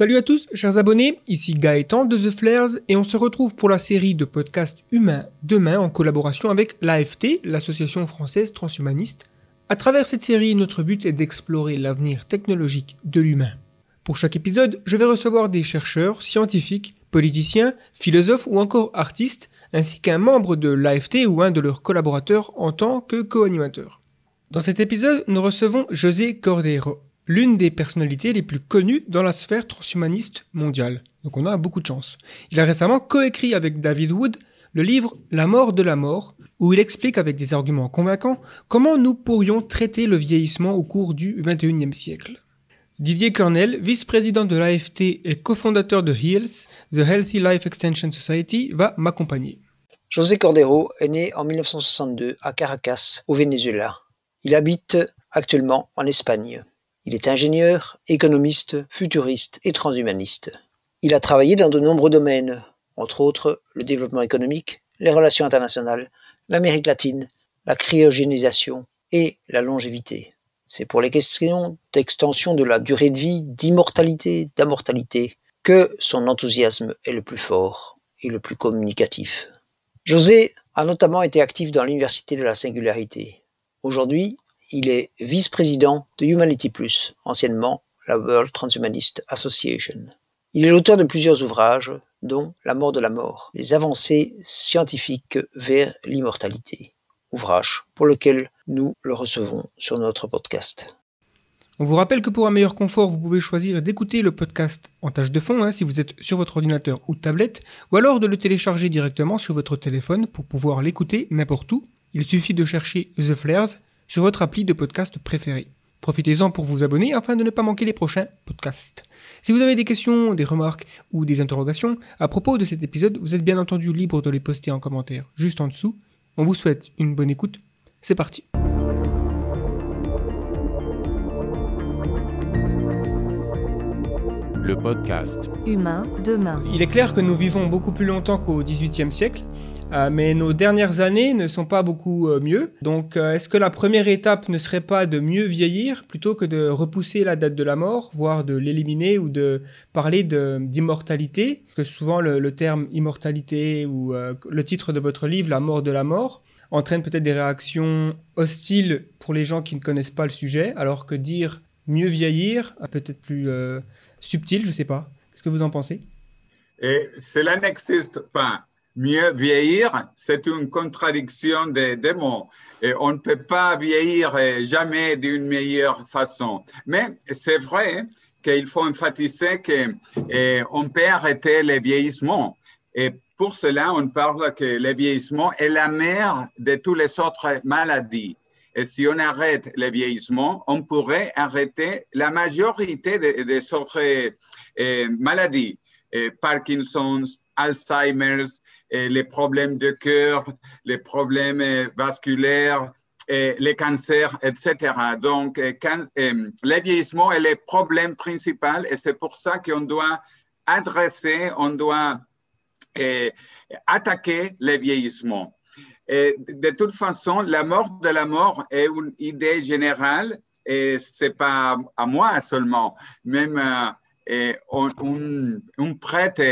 Salut à tous, chers abonnés, ici Gaëtan de The Flares et on se retrouve pour la série de podcasts humains demain en collaboration avec l'AFT, l'Association française transhumaniste. À travers cette série, notre but est d'explorer l'avenir technologique de l'humain. Pour chaque épisode, je vais recevoir des chercheurs, scientifiques, politiciens, philosophes ou encore artistes, ainsi qu'un membre de l'AFT ou un de leurs collaborateurs en tant que co-animateur. Dans cet épisode, nous recevons José Cordero l'une des personnalités les plus connues dans la sphère transhumaniste mondiale. Donc on a beaucoup de chance. Il a récemment coécrit avec David Wood le livre La mort de la mort, où il explique avec des arguments convaincants comment nous pourrions traiter le vieillissement au cours du XXIe siècle. Didier Cornell, vice-président de l'AFT et cofondateur de HEALS, The Healthy Life Extension Society, va m'accompagner. José Cordero est né en 1962 à Caracas, au Venezuela. Il habite actuellement en Espagne. Il est ingénieur, économiste, futuriste et transhumaniste. Il a travaillé dans de nombreux domaines, entre autres le développement économique, les relations internationales, l'Amérique latine, la cryogénisation et la longévité. C'est pour les questions d'extension de la durée de vie, d'immortalité, d'amortalité que son enthousiasme est le plus fort et le plus communicatif. José a notamment été actif dans l'Université de la Singularité. Aujourd'hui, il est vice-président de Humanity Plus, anciennement la World Transhumanist Association. Il est l'auteur de plusieurs ouvrages, dont La mort de la mort, les avancées scientifiques vers l'immortalité, ouvrage pour lequel nous le recevons sur notre podcast. On vous rappelle que pour un meilleur confort, vous pouvez choisir d'écouter le podcast en tâche de fond hein, si vous êtes sur votre ordinateur ou tablette, ou alors de le télécharger directement sur votre téléphone pour pouvoir l'écouter n'importe où. Il suffit de chercher The Flares sur votre appli de podcast préféré. Profitez-en pour vous abonner afin de ne pas manquer les prochains podcasts. Si vous avez des questions, des remarques ou des interrogations à propos de cet épisode, vous êtes bien entendu libre de les poster en commentaire juste en dessous. On vous souhaite une bonne écoute. C'est parti. Le podcast Humain demain. Il est clair que nous vivons beaucoup plus longtemps qu'au XVIIIe siècle. Euh, mais nos dernières années ne sont pas beaucoup euh, mieux. Donc, euh, est-ce que la première étape ne serait pas de mieux vieillir plutôt que de repousser la date de la mort, voire de l'éliminer ou de parler d'immortalité? Que souvent le, terme immortalité ou le titre de votre livre, La mort de la mort, entraîne peut-être des réactions hostiles pour les gens qui ne connaissent pas le sujet, alors que dire mieux vieillir, peut-être plus subtil, je ne sais pas. Qu'est-ce que vous en pensez? Et cela n'existe pas mieux vieillir, c'est une contradiction des, mots. Et on ne peut pas vieillir jamais d'une meilleure façon. Mais c'est vrai qu'il faut emphasiser qu'on peut arrêter le vieillissement. Et pour cela, on parle que le vieillissement est la mère de toutes les autres maladies. Et si on arrête le vieillissement, on pourrait arrêter la majorité des autres maladies. Parkinson's, Alzheimer's, les problèmes de cœur, les problèmes euh, vasculaires, les cancers, etc. Donc, euh, euh, le vieillissement est le problème principal et c'est pour ça qu'on doit adresser, on doit attaquer le vieillissement. De toute façon, la mort de la mort est une idée générale et c'est pas à moi seulement. Même un, un, prêtre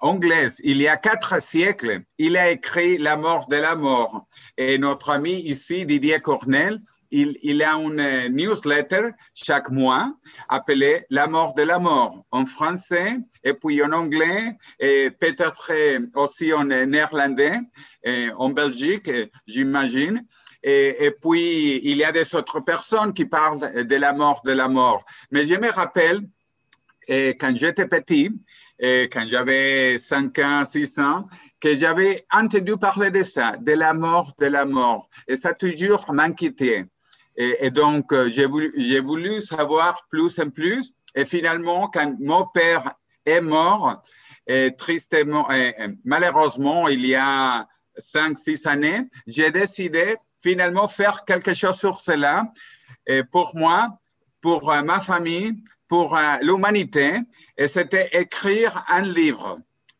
anglaise, il y a quatre siècles, il a écrit La mort de la mort. Et notre ami ici, Didier Cornell, il, a une newsletter chaque mois appelée La mort de la mort en français et puis en anglais et peut-être aussi en néerlandais et en Belgique, j'imagine. Et, puis, il y a des autres personnes qui parlent de la mort de la mort. Mais je me rappelle, quand j'étais petit, et quand j'avais 5 ans, 6 ans, que j'avais entendu parler de ça, de la mort, de la mort. Et ça toujours m'inquiétait. Et, donc, euh, j'ai voulu, voulu savoir plus et plus. Et finalement, quand mon père est mort, tristement, malheureusement, il y a 5, 6 années, j'ai décidé finalement faire quelque chose sur cela. Et pour moi, pour euh, ma famille, pour euh, l'humanité, et c'était écrire un livre.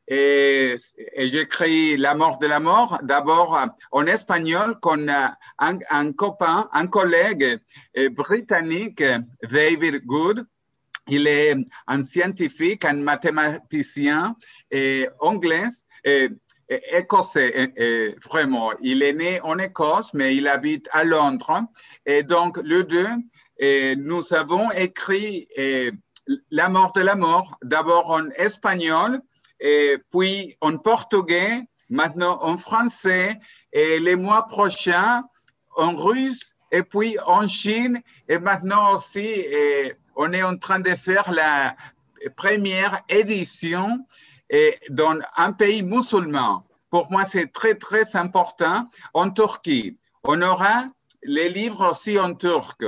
Et, j'écris La mort de la mort, d'abord euh, en espagnol, con un, un copain, un collègue britannique, David Good, il est un scientifique, un mathématicien et anglais, et, écossais, vraiment. Il est né en Écosse, mais il habite à Londres. Et donc, le deux, nous avons écrit La mort de la mort, d'abord en espagnol, puis en portugais, maintenant en français, et les mois prochains en russe, et puis en Chine, et maintenant aussi, on est en train de faire la première édition et dans un pays musulman. Pour moi, c'est très, très important. En Turquie, on aura les livres aussi en turc.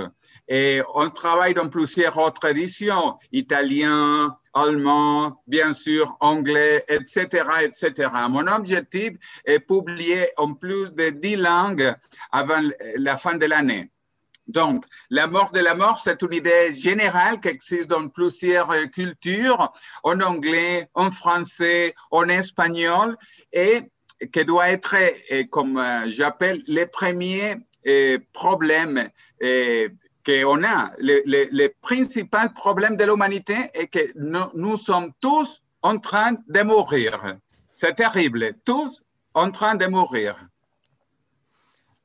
Et on travaille dans plusieurs autres éditions, italien, allemand, bien sûr, anglais, etc., etc. Mon objectif est publier en plus de dix langues avant la fin de l'année. Donc, la mort de la mort, c'est une idée générale qui existe dans plusieurs euh, cultures, en anglais, en français, en espagnol, et qui doit être, euh, comme euh, j'appelle, les premiers problèmes qu'on a. Le, principal problème de l'humanité est que nous, sommes tous en train de mourir. C'est terrible, tous en train de mourir.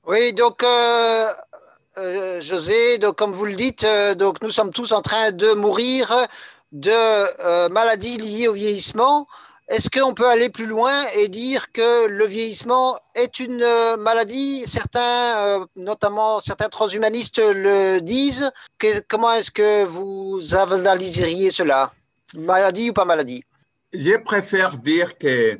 Oui, donc José, donc, comme vous le dites, euh, donc, nous sommes tous en train de mourir de euh, maladies liées au vieillissement. Est-ce qu'on peut aller plus loin et dire que le vieillissement est une maladie? Certains, notamment certains transhumanistes, le disent. comment est-ce que vous analyseriez cela? Maladie ou pas maladie? Je préfère dire que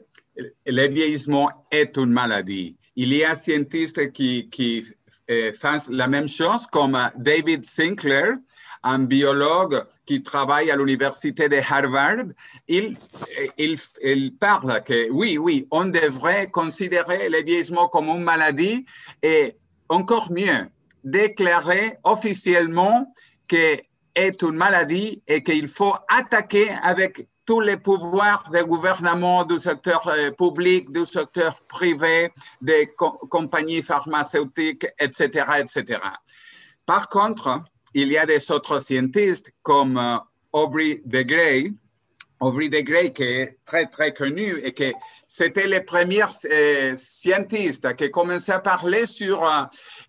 le vieillissement est une maladie. Il y a scientifiques qui, qui eh, la même chose comme David Sinclair, un biologue qui travaille à l'université de Harvard. Il, il, parle que oui, oui, on devrait considérer le vieillissement comme une maladie et encore mieux, déclarer officiellement que est une maladie et qu'il faut attaquer avec tous les pouvoirs des gouvernements, du secteur euh, public, du secteur privé, des compagnies pharmaceutiques, etc., etc. Par contre, il y a des autres scientifiques comme euh, Aubrey de Grey, Aubrey de Grey qui est très, très connu et que c'était les premiers euh, scientifiques qui commençaient à parler sur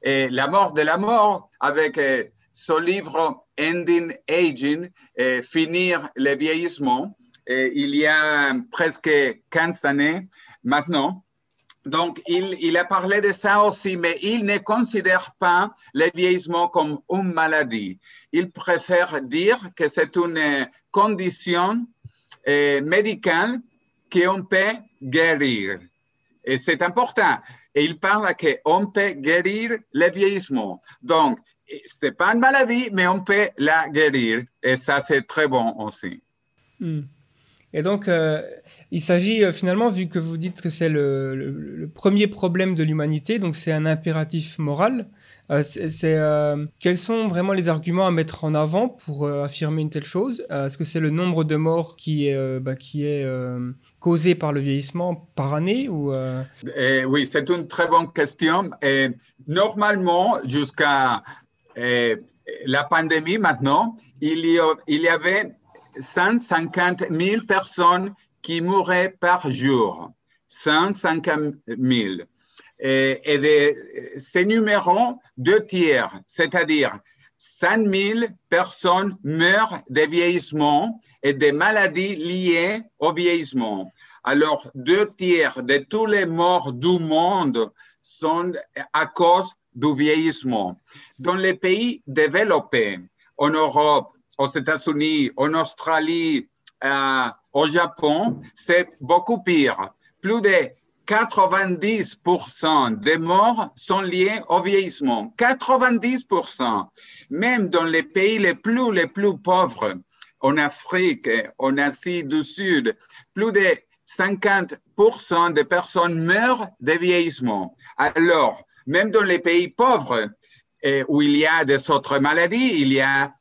la mort de la mort avec ce livre Ending Aging, Finir le vieillissement il y a presque 15 années maintenant. Donc, il, il, a parlé de ça aussi, mais il ne considère pas le vieillissement comme une maladie. Il préfère dire que c'est une condition euh, médicale qu'on peut guérir. Et c'est important. Et il parle qu'on peut guérir le vieillissement. Donc, ce n'est pas une maladie, mais on peut la guérir. Et ça, c'est très bon aussi. Hmm. Et donc, euh, il s'agit euh, finalement, vu que vous dites que c'est le, premier problème de l'humanité, donc c'est un impératif moral. Euh, c'est quels sont vraiment les arguments à mettre en avant pour affirmer une telle chose? Est-ce que c'est le nombre de morts qui est, bah, causé par le vieillissement par année ou eh Oui, c'est une très bonne question. Et normalement, jusqu'à eh, la pandémie maintenant, il y avait 150 000 personnes qui mouraient par jour. 150 000. Et, ces numéros, deux tiers, c'est-à-dire 100 000 personnes meurent de vieillissement et des maladies liées au vieillissement. Alors, deux tiers de tous les morts du monde sont à cause du vieillissement. Dans les pays développés, en Europe, aux États-Unis, en Australie, euh, au Japon, c'est beaucoup pire. Plus de 90% des morts sont liés au vieillissement. 90%. Même dans les pays les plus, les plus pauvres, en Afrique, en Asie du Sud, plus de 50% des personnes meurent de vieillissement. Alors, même dans les pays pauvres, où il y a des autres maladies, il y a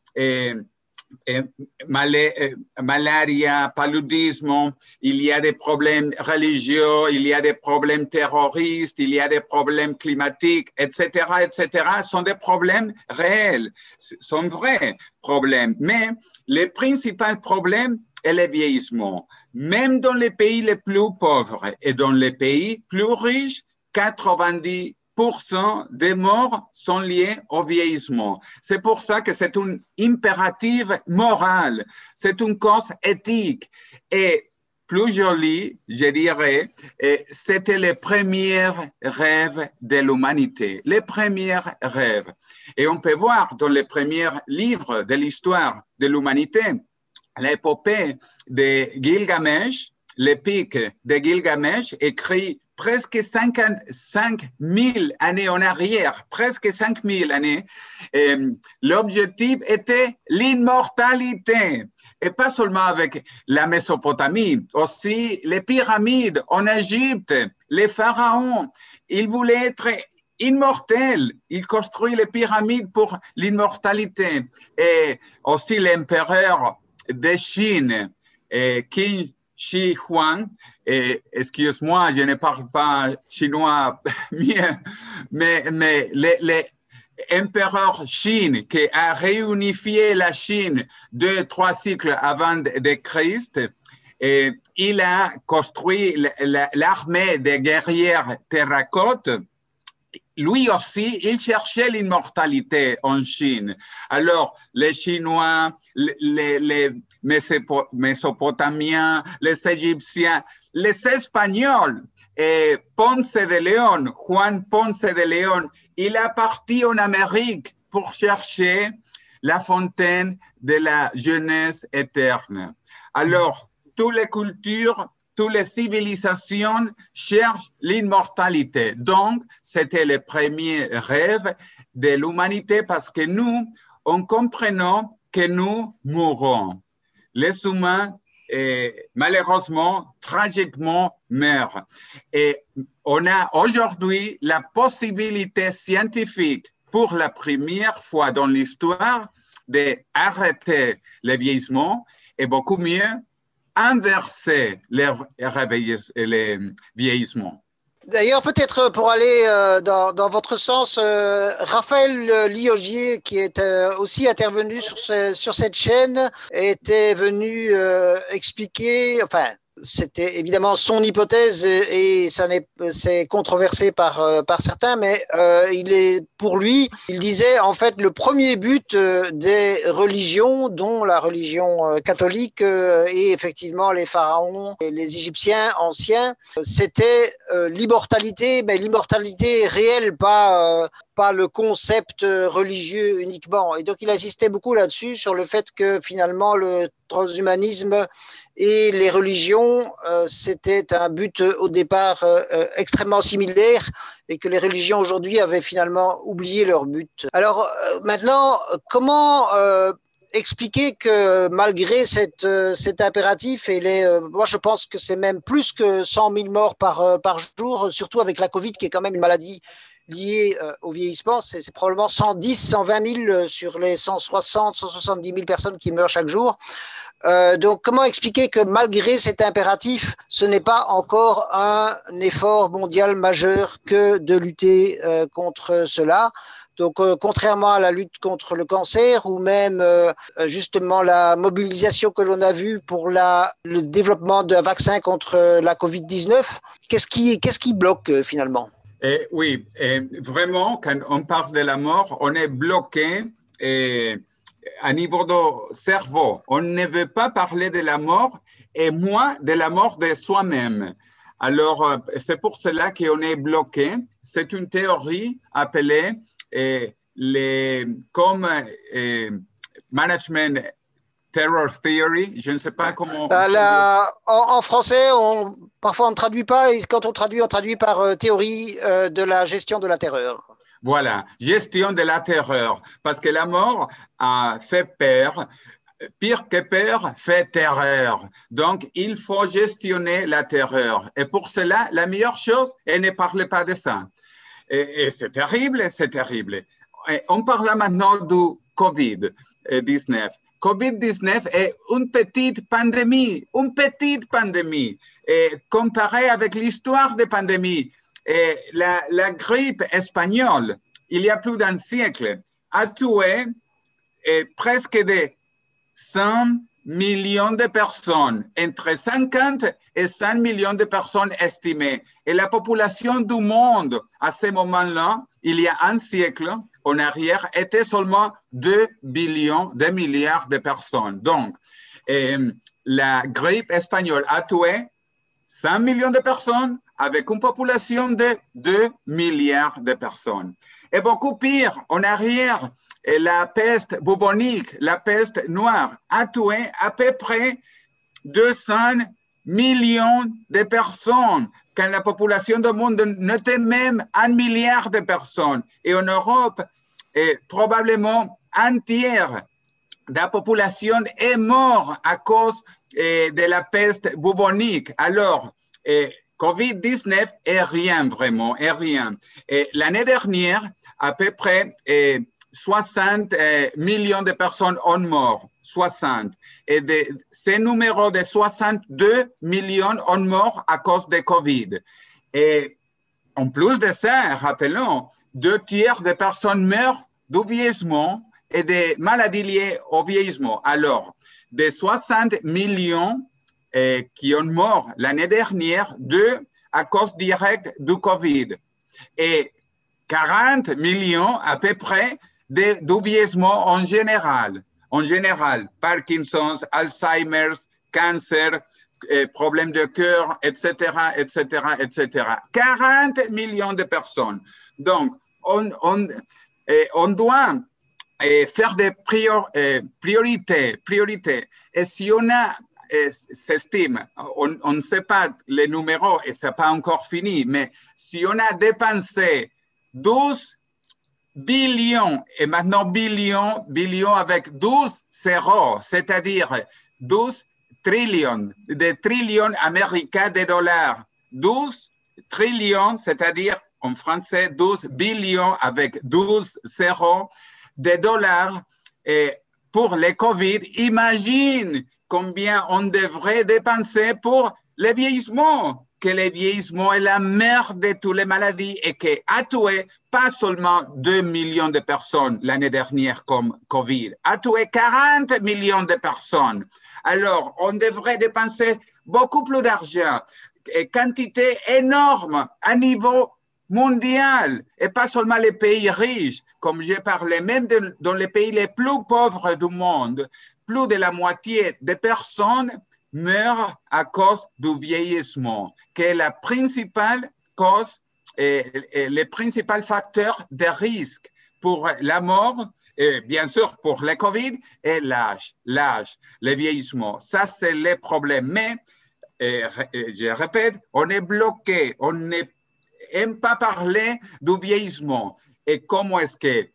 malaria, paludisme, il y a des problèmes religieux, il y a des problèmes terroristes, il y a des problèmes climatiques, etc., etc., sont des problèmes réels, sont vrais problèmes. Mais les principaux problèmes est le vieillissement. Même dans les pays les plus pauvres et dans les pays plus riches, 90 des morts sont liés au vieillissement. C'est pour ça que c'est un impératif moral, c'est une cause éthique. Et plus joli, je dirais, c'était les premiers rêves de l'humanité, les premiers rêves. Et on peut voir dans les premiers livres de l'histoire de l'humanité, l'épopée de Gilgamesh, l'épique de Gilgamesh, écrit presque 55 000 années en arrière, presque 5 000 années, euh, l'objectif était l'immortalité. Et pas seulement avec la Mésopotamie, aussi les pyramides en Égypte, les pharaons. Ils voulaient être immortels. Ils construisent les pyramides pour l'immortalité. Et aussi l'empereur de Chine, et Qin Shi Huang, et excuse-moi, je ne parle pas chinois mais, mais l'empereur Chine qui a réunifié la Chine deux, trois cycles avant de Christ, il a construit l'armée des guerrières terracotes lui aussi, il cherchait l'immortalité en Chine. Alors, les Chinois, les, Mésopotamiens, les Égyptiens, les Espagnols, et Ponce de León, Juan Ponce de León, il a parti en Amérique pour chercher la fontaine de la jeunesse éterne. Alors, toutes les cultures toutes les civilisations cherchent l'immortalité. Donc, c'était le premier rêve de l'humanité parce que nous, en comprenant que nous mourrons. Les humains, malheureusement, tragiquement, meurent. Et on a aujourd'hui la possibilité scientifique pour la première fois dans l'histoire d'arrêter le vieillissement et beaucoup mieux inverser les, vieillissements. D'ailleurs, peut-être pour aller euh, dans, votre sens, euh, Raphaël Liogier, qui est euh, aussi intervenu sur, sur cette chaîne, était venu expliquer, enfin, c'était évidemment son hypothèse et ça n'est c'est controversé par euh, par certains mais euh, il est pour lui il disait en fait le premier but euh, des religions dont la religion catholique et effectivement les pharaons et les égyptiens anciens c'était l'immortalité mais l'immortalité réelle pas pas le concept religieux uniquement. Et donc il insistait beaucoup là-dessus sur le fait que finalement le transhumanisme et les religions, euh, c'était un but euh, au départ euh, extrêmement similaire et que les religions aujourd'hui avaient finalement oublié leur but. Alors maintenant, comment expliquer que malgré cet impératif, et les, moi je pense que c'est même plus que 100 000 morts par, par jour, surtout avec la Covid qui est quand même une maladie liée au vieillissement, c'est probablement 110, 120 000 sur les 160, 170 000 personnes qui meurent chaque jour. Euh, donc, comment expliquer que malgré cet impératif, ce n'est pas encore un effort mondial majeur que de lutter euh, contre cela? Donc, euh, contrairement à la lutte contre le cancer ou même justement la mobilisation que l'on a vue pour le développement d'un vaccin contre la Covid-19, qu'est-ce qui, qu'est-ce qui bloque finalement? Oui, vraiment, quand on parle de la mort, on est bloqué à niveau de cerveau. On ne veut pas parler de la mort et moins de la mort de soi-même. Alors, euh, c'est pour cela qu'on est bloqué. C'est une théorie appelée euh, les, comme euh, management terror theory. Je ne sais pas comment. en, français, on, parfois on ne traduit pas et quand on traduit, on traduit par théorie de la gestion de la terreur. Voilà, gestion de la terreur, parce que la mort a fait peur. Pire que peur, fait terreur. Donc, il faut gestionner la terreur. Et pour cela, la meilleure chose, et ne parle pas de ça. Et, c'est terrible, c'est terrible. on parle maintenant du COVID-19. COVID-19 est une petite pandémie, une petite pandémie, comparée avec l'histoire des pandémies. La, grippe espagnole, il y a plus d'un siècle, a tué et presque de 100 millions de personnes, entre 50 et 100 millions de personnes estimées. Et la population du monde, à ce moment-là, il y a un siècle en arrière, était seulement 2 billions, 2 milliards de personnes. Donc, euh, la grippe espagnole a tué 100 millions de personnes avec une population de 2 milliards de personnes. Et beaucoup pire, en arrière, la peste bubonique, la peste noire, a tué à peu près 200 millions de personnes, quand la population du monde n'était même un milliard de personnes. Et en Europe, probablement un tiers de la population est mort à cause de la peste bubonique. Alors, COVID-19 est rien vraiment, est rien. L'année dernière, à peu près 60 euh, millions de personnes ont mort, 60. Et ces numéros de 62 millions ont mort à cause de COVID. Et en plus de ça, rappelons, deux tiers des personnes meurent du vieillissement et des maladies liées au vieillissement. Alors, des 60 millions euh, qui ont mort l'année dernière, deux à cause directe du COVID. Et 40 millions à peu près de, du vieillissement en général. En général, Parkinson's, Alzheimer's, cancer, eh, problèmes de cœur, etc., etc., etc. 40 millions de personnes. Donc, on, eh, doit eh, faire des prior, priorités, priorités. Et si on a s'estime, on, ne sait pas les numéros et c'est pas encore fini, mais si on a dépensé 12 billions, et maintenant billions, billions avec 12 zéros, c'est-à-dire 12 trillions, des trillions américains de dollars. 12 trillions, c'est-à-dire en français 12 billions avec 12 zéros de dollars et pour le COVID. Imagine combien on devrait dépenser pour le vieillissement que le vieillissement est la mère de toutes les maladies et qui a tué pas seulement 2 millions de personnes l'année dernière comme Covid, a tué 40 millions de personnes. Alors, on devrait dépenser beaucoup plus d'argent, quantité énorme à niveau mondial et pas seulement les pays riches, comme j'ai parlé, même dans les pays les plus pauvres du monde, plus de la moitié des personnes meurent à cause du vieillissement, qui est la principale cause et, le principal facteur de risque pour la mort, et bien sûr pour le Covid, et l'âge, l'âge, le vieillissement. Ça, c'est le problème. Mais, je répète, on est bloqué, on n'aime pas parler du vieillissement. Et comment est-ce que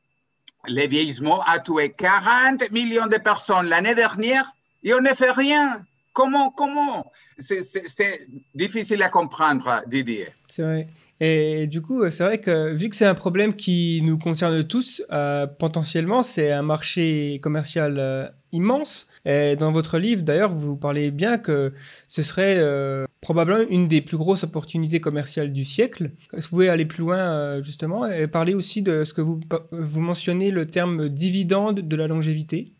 le vieillissement a tué 40 millions de personnes l'année dernière et on ne fait rien? Comment, comment? C'est difficile à comprendre, Didier. C'est vrai. Et du coup, c'est vrai que vu que c'est un problème qui nous concerne tous, euh, potentiellement, c'est un marché commercial euh, immense. Et dans votre livre, d'ailleurs, vous parlez bien que ce serait euh, probablement une des plus grosses opportunités commerciales du siècle. Est-ce que vous pouvez aller plus loin, justement, et parler aussi de ce que vous, vous mentionnez, le terme dividende de la longévité?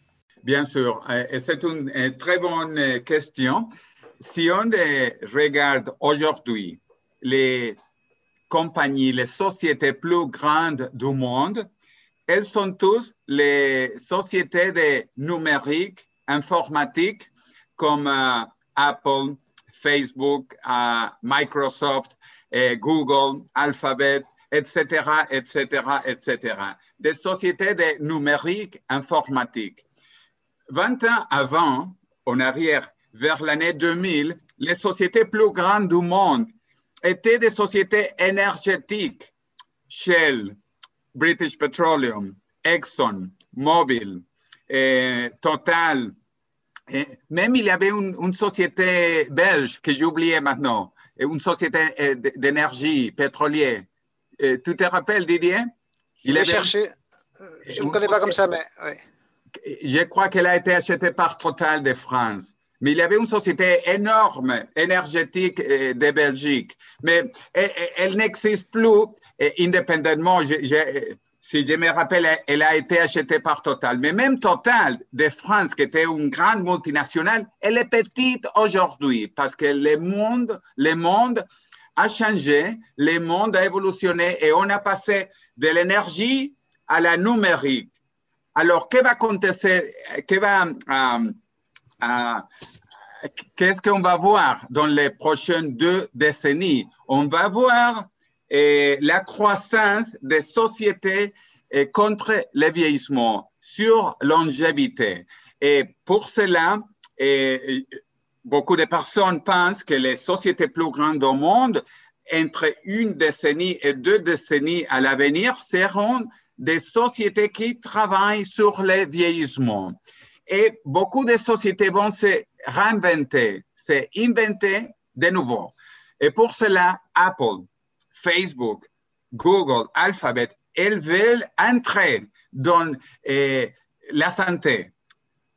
Bien sûr, et c'est une très bonne question. Si on regarde aujourd'hui les compagnies, les sociétés plus grandes du monde, elles sont tous les sociétés de numérique, informatique, comme euh, Apple, Facebook, euh, Microsoft, Google, Alphabet, etc., etc., etc. Des sociétés de numérique informatique. 20 ans avant, en arrière, vers l'année 2000, les sociétés plus grandes du monde étaient des sociétés énergétiques. Shell, British Petroleum, Exxon, Mobil, Total. Et même il y avait une, société belge que j'ai oublié maintenant, une société eh, d'énergie pétrolière. Eh, tu te rappelles, Didier? Il a cherché. Je ne connais pas comme ça, mais. Je crois qu'elle a été achetée par Total de France. Mais il y avait une société énorme, énergétique euh, de Belgique. Mais elle, n'existe plus indépendamment. si je me rappelle, elle a été achetée par Total. Mais même Total de France, qui était une grande multinationale, elle est petite aujourd'hui parce que le monde, le monde a changé, le monde a évolutionné et on a passé de l'énergie à la numérique. Alors, va euh, euh, qu'est-ce qu'on va voir dans les prochaines deux décennies? On va voir euh, la croissance des sociétés contre le vieillissement, sur longévité. Et pour cela, beaucoup de personnes pensent que les sociétés plus grandes au monde, entre une décennie et deux décennies à l'avenir, seront des sociétés qui travaillent sur le vieillissement. Et beaucoup de sociétés vont se réinventer, se inventer de nouveau. Et pour cela, Apple, Facebook, Google, Alphabet, elles veulent entrer dans eh, la santé.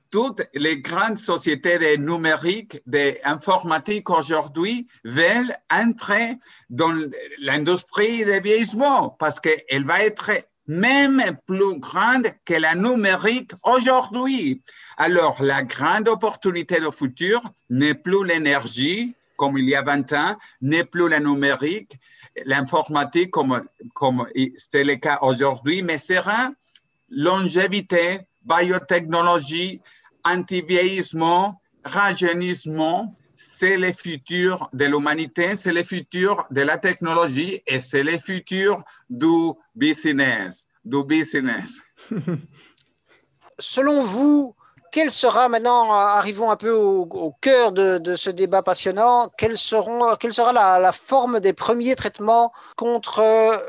Toutes les grandes sociétés de numérique, d'informatique aujourd'hui veulent entrer dans l'industrie du vieillissement parce qu'elle va être même plus grande que la numérique aujourd'hui. Alors, la grande opportunité du futur n'est plus l'énergie, comme il y a 20 ans, n'est plus la numérique, l'informatique, comme, comme c'est le cas aujourd'hui, mais sera longévité, biotechnologie, anti-vieillissement, rajeunissement, c'est le futur de l'humanité, c'est le futur de la technologie et c'est le futur du business. Du business. Selon vous, quel sera maintenant, arrivons un peu au, cœur de, ce débat passionnant, quelle, sera la, la, forme des premiers traitements contre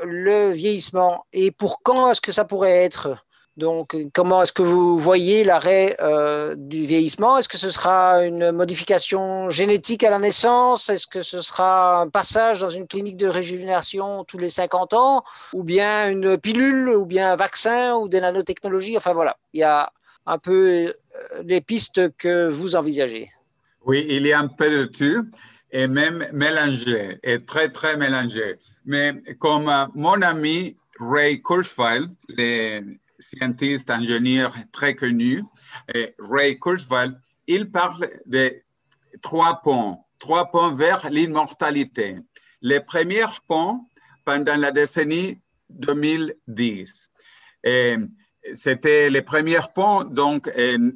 le vieillissement et pour quand est-ce que ça pourrait être? Donc, comment est-ce que vous voyez l'arrêt euh, du vieillissement? Est-ce que ce sera une modification génétique à la naissance? Est-ce que ce sera un passage dans une clinique de régénération tous les 50 ans? Ou bien une pilule Ou bien un vaccin Ou des nanotechnologies? Enfin voilà, il y a un peu euh, les pistes que vous envisagez. Oui, il y a un peu de tout et même mélangé, et très, très mélangé. Mais comme euh, mon ami Ray Kurzweil, les scientiste, ingénieur très connu, Ray Kurzweil, il parle de trois ponts, trois ponts vers l'immortalité. Les premiers ponts pendant la décennie 2010. C'était les premiers ponts, donc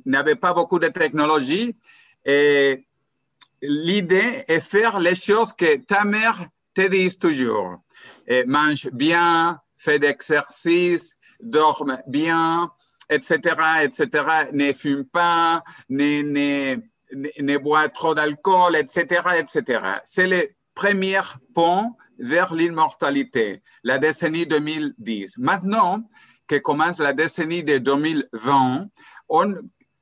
n'avaient pas beaucoup de technologie. Et l'idée est faire les choses que ta mère te dit toujours. Et mange bien, fais d'exercice, dorment bien, etc., etc., ne fument pas, ne, ne, ne, boit trop d'alcool, etc., etc. C'est le premier pont vers l'immortalité, la décennie 2010. Maintenant que commence la décennie de 2020, on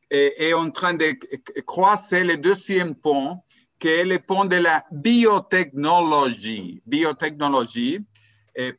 est en train de croiser le deuxième pont, qui est le pont de la biotechnologie. Biotechnologie,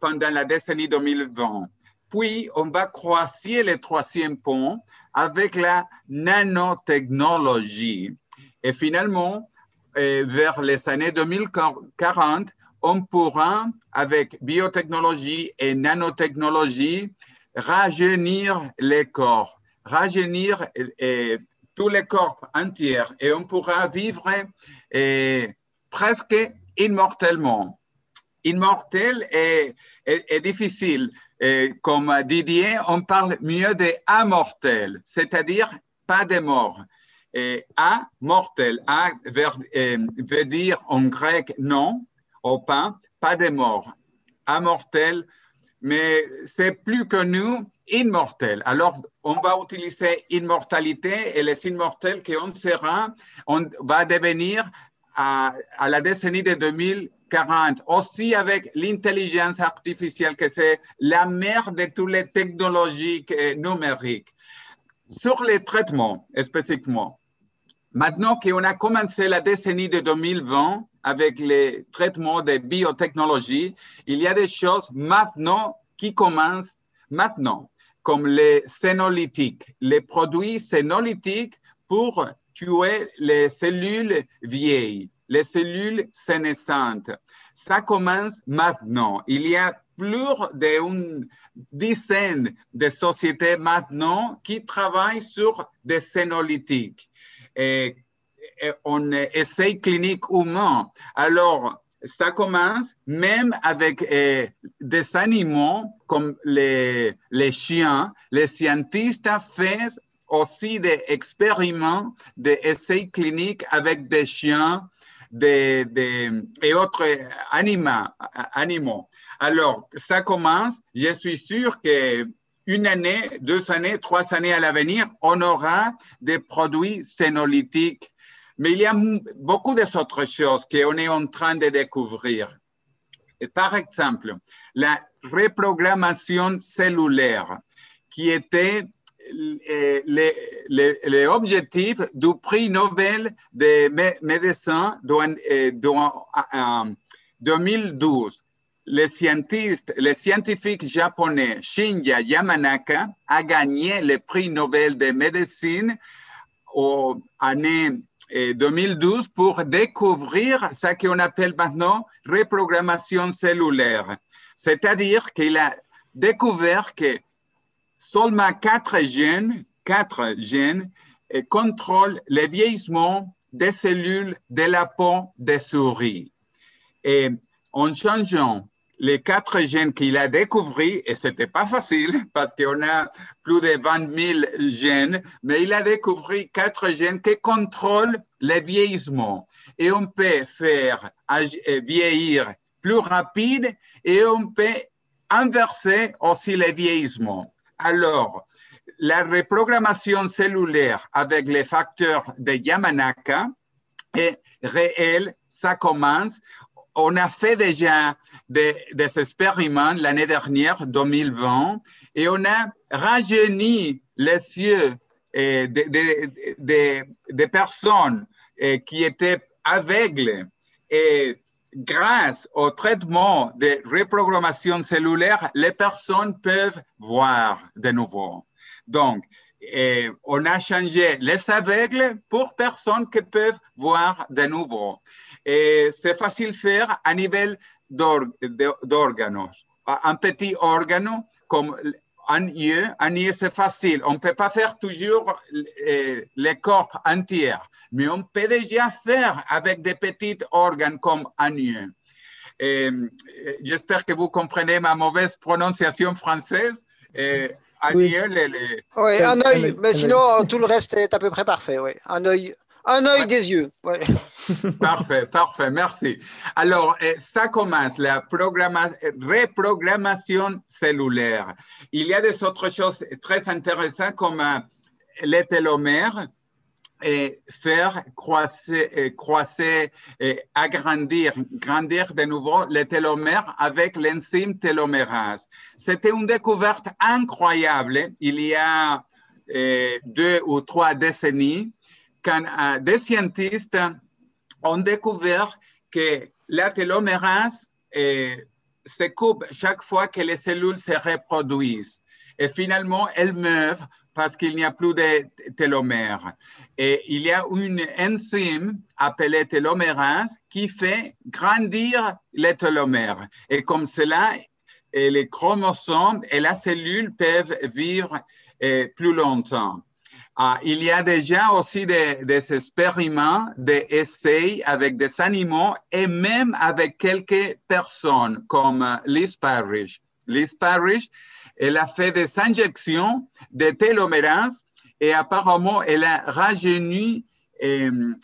pendant la décennie 2020. Puis, on va croiser le troisième pont avec la nanotechnologie. Et finalement, euh, vers les années 2040, on pourra, avec biotechnologie et nanotechnologie, rajeunir les corps, rajeunir euh, tous les corps entiers et on pourra vivre euh, presque immortellement immortel est, difficile. comme Didier, on parle mieux de amortel, c'est-à-dire pas de mort. Et amortel, a veut, dire en grec non, au pain, pas de mort. Amortel, mais c'est plus que nous, immortel. Alors, on va utiliser immortalité et les immortels qu'on sera, on va devenir à, à la décennie de 2000 aussi avec l'intelligence artificielle, que c'est la mère de toutes les technologies numériques. Sur les traitements, spécifiquement, maintenant qu'on a commencé la décennie de 2020 avec les traitements de biotechnologie, il y a des choses maintenant qui commencent maintenant. comme les sénolytiques, les produits sénolytiques pour tuer les cellules vieilles, les cellules sénescentes. Ça commence maintenant. Il y a plus d'une dizaine de sociétés maintenant qui travaillent sur des sénolytiques. Et, on essaye clinique humain. Alors, ça commence même avec euh, des animaux comme les, les chiens. Les scientifiques font aussi des expériments, des essais cliniques avec des chiens des, et autres animaux, animaux. Alors, ça commence, je suis sûr que une année, deux années, trois années à l'avenir, on aura des produits sénolytiques. Mais il y a beaucoup d'autres choses qu'on est en train de découvrir. par exemple, la reprogrammation cellulaire, qui était l'objectif du prix Nobel de médecine en 2012. Le scientifique japonais Shinya Yamanaka a gagné le prix Nobel de médecine en année 2012 pour découvrir ce qu'on appelle maintenant reprogrammation cellulaire. C'est-à-dire qu'il a découvert que seulement quatre gènes, quatre gènes contrôlent le vieillissement des cellules de la peau des souris. Et en changeant les quatre gènes qu'il a découverts, et c'était pas facile parce qu'on a plus de 20 000 gènes, mais il a découvert quatre gènes qui contrôlent le vieillissement. Et on peut faire vieillir plus rapide et on peut inverser aussi le vieillissement. Alors, la reprogrammation cellulaire avec les facteurs de Yamanaka est réelle, ça commence. On a fait déjà des, expériments l'année dernière, 2020, et on a rajeuni les yeux des de, personnes qui étaient aveugles. Grâce au traitement de reprogrammation cellulaire, les personnes peuvent voir de nouveau. Donc, eh, on a changé les aveugles pour personnes qui peuvent voir de nouveau. Et c'est facile de faire à niveau d'organes. Un petit organe comme un un c'est facile. On ne peut pas faire toujours euh, le corps entier, mais on peut déjà faire avec des petits organes comme un. Euh, j'espère que vous comprenez ma mauvaise prononciation française. Euh, un oui. oui, un œil, mais sinon tout le reste est à peu près parfait. Oui. Un œil, un œil des yeux. parfait, parfait, merci. Alors, eh, ça commence la reprogrammation cellulaire. Il y a des autres choses très intéressantes comme euh, les télomères et faire croiser, croiser et agrandir, grandir de nouveau les télomères avec l'enzyme télomérase. C'était une découverte incroyable il y a eh, deux ou trois décennies quand euh, des scientifiques ont découvert que la télomérase euh, se coupe chaque fois que les cellules se reproduisent. Et finalement, elles meurent parce qu'il n'y a plus de télomères. Et il y a une enzyme appelée télomérase qui fait grandir les télomères. Et comme cela, les chromosomes et la cellule peuvent vivre euh, plus longtemps. Ah, il y a déjà aussi des, des expériments, des essais avec des animaux et même avec quelques personnes comme Liz Parrish. Liz Parrish, elle a fait des injections de télomérase et apparemment elle a rajeuni euh,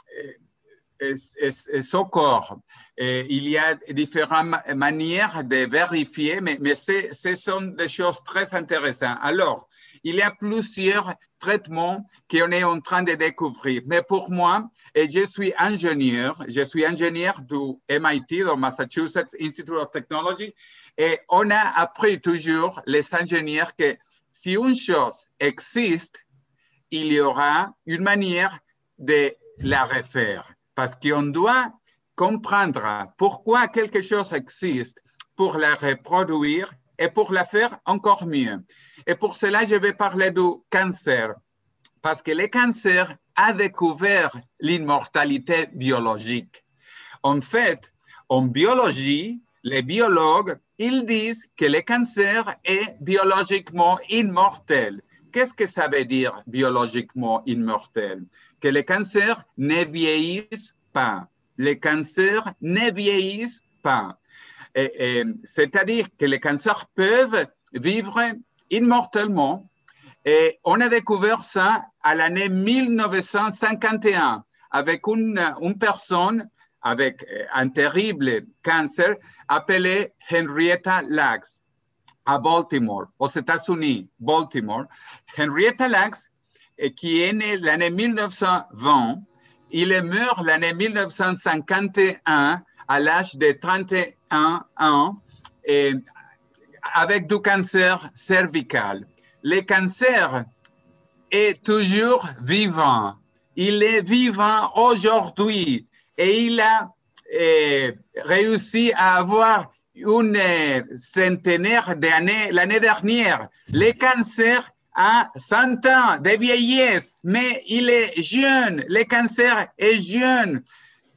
son corps. il y a différentes manières de vérifier, mais, mais ce sont des choses très intéressantes. Alors, il y a plusieurs traitements qu'on est en train de découvrir. Mais pour moi, et je suis ingénieur, je suis ingénieur du MIT, du Massachusetts Institute of Technology, et on a appris toujours, les ingénieurs, que si une chose existe, il y aura une manière de la refaire parce qu'on doit comprendre pourquoi quelque chose existe pour la reproduire et pour la faire encore mieux. Et pour cela, je vais parler du cancer, parce que le cancer a découvert l'immortalité biologique. En fait, en biologie, les biologues, ils disent que le cancer est biologiquement immortel. Qu'est-ce que ça veut dire biologiquement immortel? Que le cancer ne vieillisse pas. Les cancers ne vieillissent pas. C'est-à-dire que les cancers peuvent vivre immortellement. Et on a découvert ça à l'année 1951 avec une, personne avec un terrible cancer appelé Henrietta Lacks à Baltimore, aux États-Unis, Baltimore. Henrietta Lacks, qui est née l'année 1920, il est l'année 1951 à l'âge de 31 ans et avec du cancer cervical. Le cancer est toujours vivant. Il est vivant aujourd'hui et il a eh, réussi à avoir une centenaire d'années l'année dernière. Le cancer a 100 ans de vieillesse, mais il est jeune. Le cancer est jeune.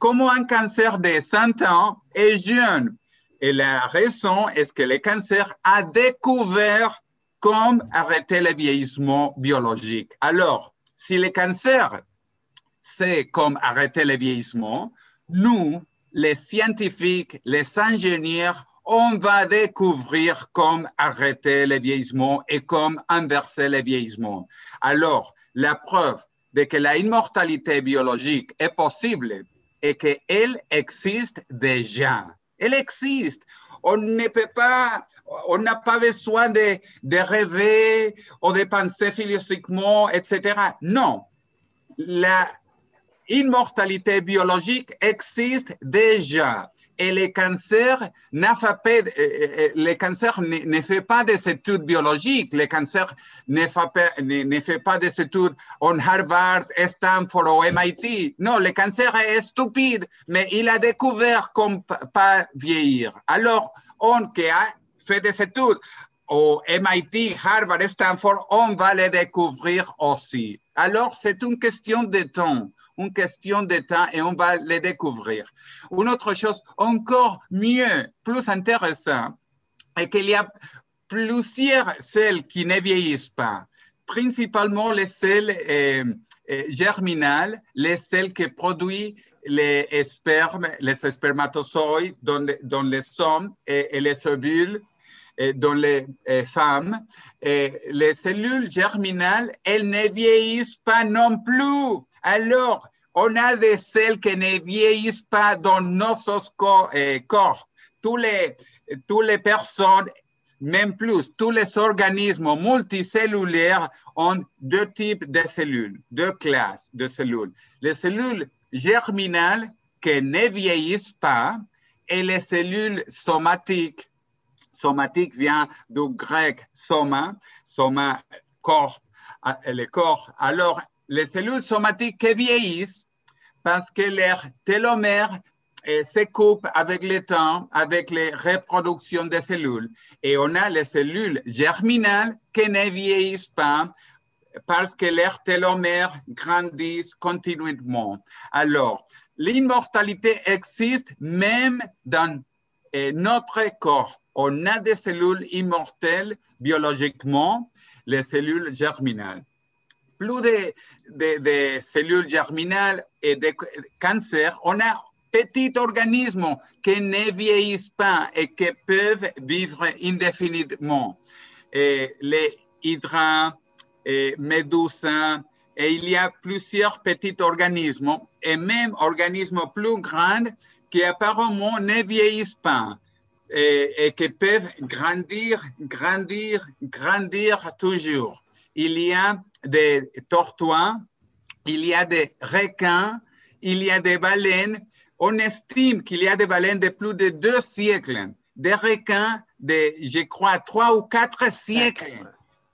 Comment un cancer de 100 ans est jeune? Et la raison est que le cancer a découvert comment arrêter le vieillissement biologique. Alors, si le cancer c'est comme arrêter le vieillissement, nous, les scientifiques, les ingénieurs, on va découvrir comment arrêter le vieillissement et comment inverser le vieillissement. Alors, la preuve de que la immortalité biologique est possible et qu'elle existe déjà. Elle existe. On ne peut pas, on n'a pas besoin de, de rêver ou de penser philosophiquement, etc. Non. La, immortalité biologique existe déjà. Et le cancer, fait, euh, euh, le cancer ne, fait pas des études biologiques. Le cancer ne fait pas, ne, fait pas des études en Harvard, Stanford ou MIT. Non, le cancer est stupide, mais il a découvert qu'on pas vieillir. Alors, on qui a fait des études au MIT, Harvard, Stanford, on va les découvrir aussi. Alors, c'est une question de temps une question de temps et on va les découvrir. Une autre chose encore mieux, plus intéressante, est qu'il y a plusieurs sels qui ne vieillissent pas, principalement les sels euh, euh, germinales, les sels qui produisent les spermes, les spermatozoïdes dans, les hommes et, les ovules dans les euh, femmes, les cellules germinales, elles ne vieillissent pas non plus. Alors, on a des cellules qui ne vieillissent pas dans nos euh, corps. Tous les, toutes les personnes, même plus, tous les organismes multicellulaires ont deux types de cellules, deux classes de cellules. Les cellules germinales qui ne vieillissent pas et les cellules somatiques. Somatique vient du grec soma, soma, corps, euh, le corps. Alors, les cellules somatiques qui vieillissent parce que leur télomère eh, se coupe avec le temps, avec les reproductions des cellules. Et on a les cellules germinales qui ne vieillissent pas parce que leurs télomères grandissent continuellement. Alors, l'immortalité existe même dans eh, notre corps. On a des cellules immortelles biologiquement, les cellules germinales plus de, cellules germinales et de cancer, on a petits organismes qui ne vieillissent pas et qui peuvent vivre indéfiniment. les hydras, et méduses, et il y a plusieurs petits organismes et même organismes plus grands qui apparemment ne vieillissent pas et qui peuvent grandir, grandir, grandir toujours. Il y a des tortois, il y a des requins, il y a des baleines. On estime qu'il y a des baleines de plus de deux siècles, des requins de, je crois, trois ou quatre siècles,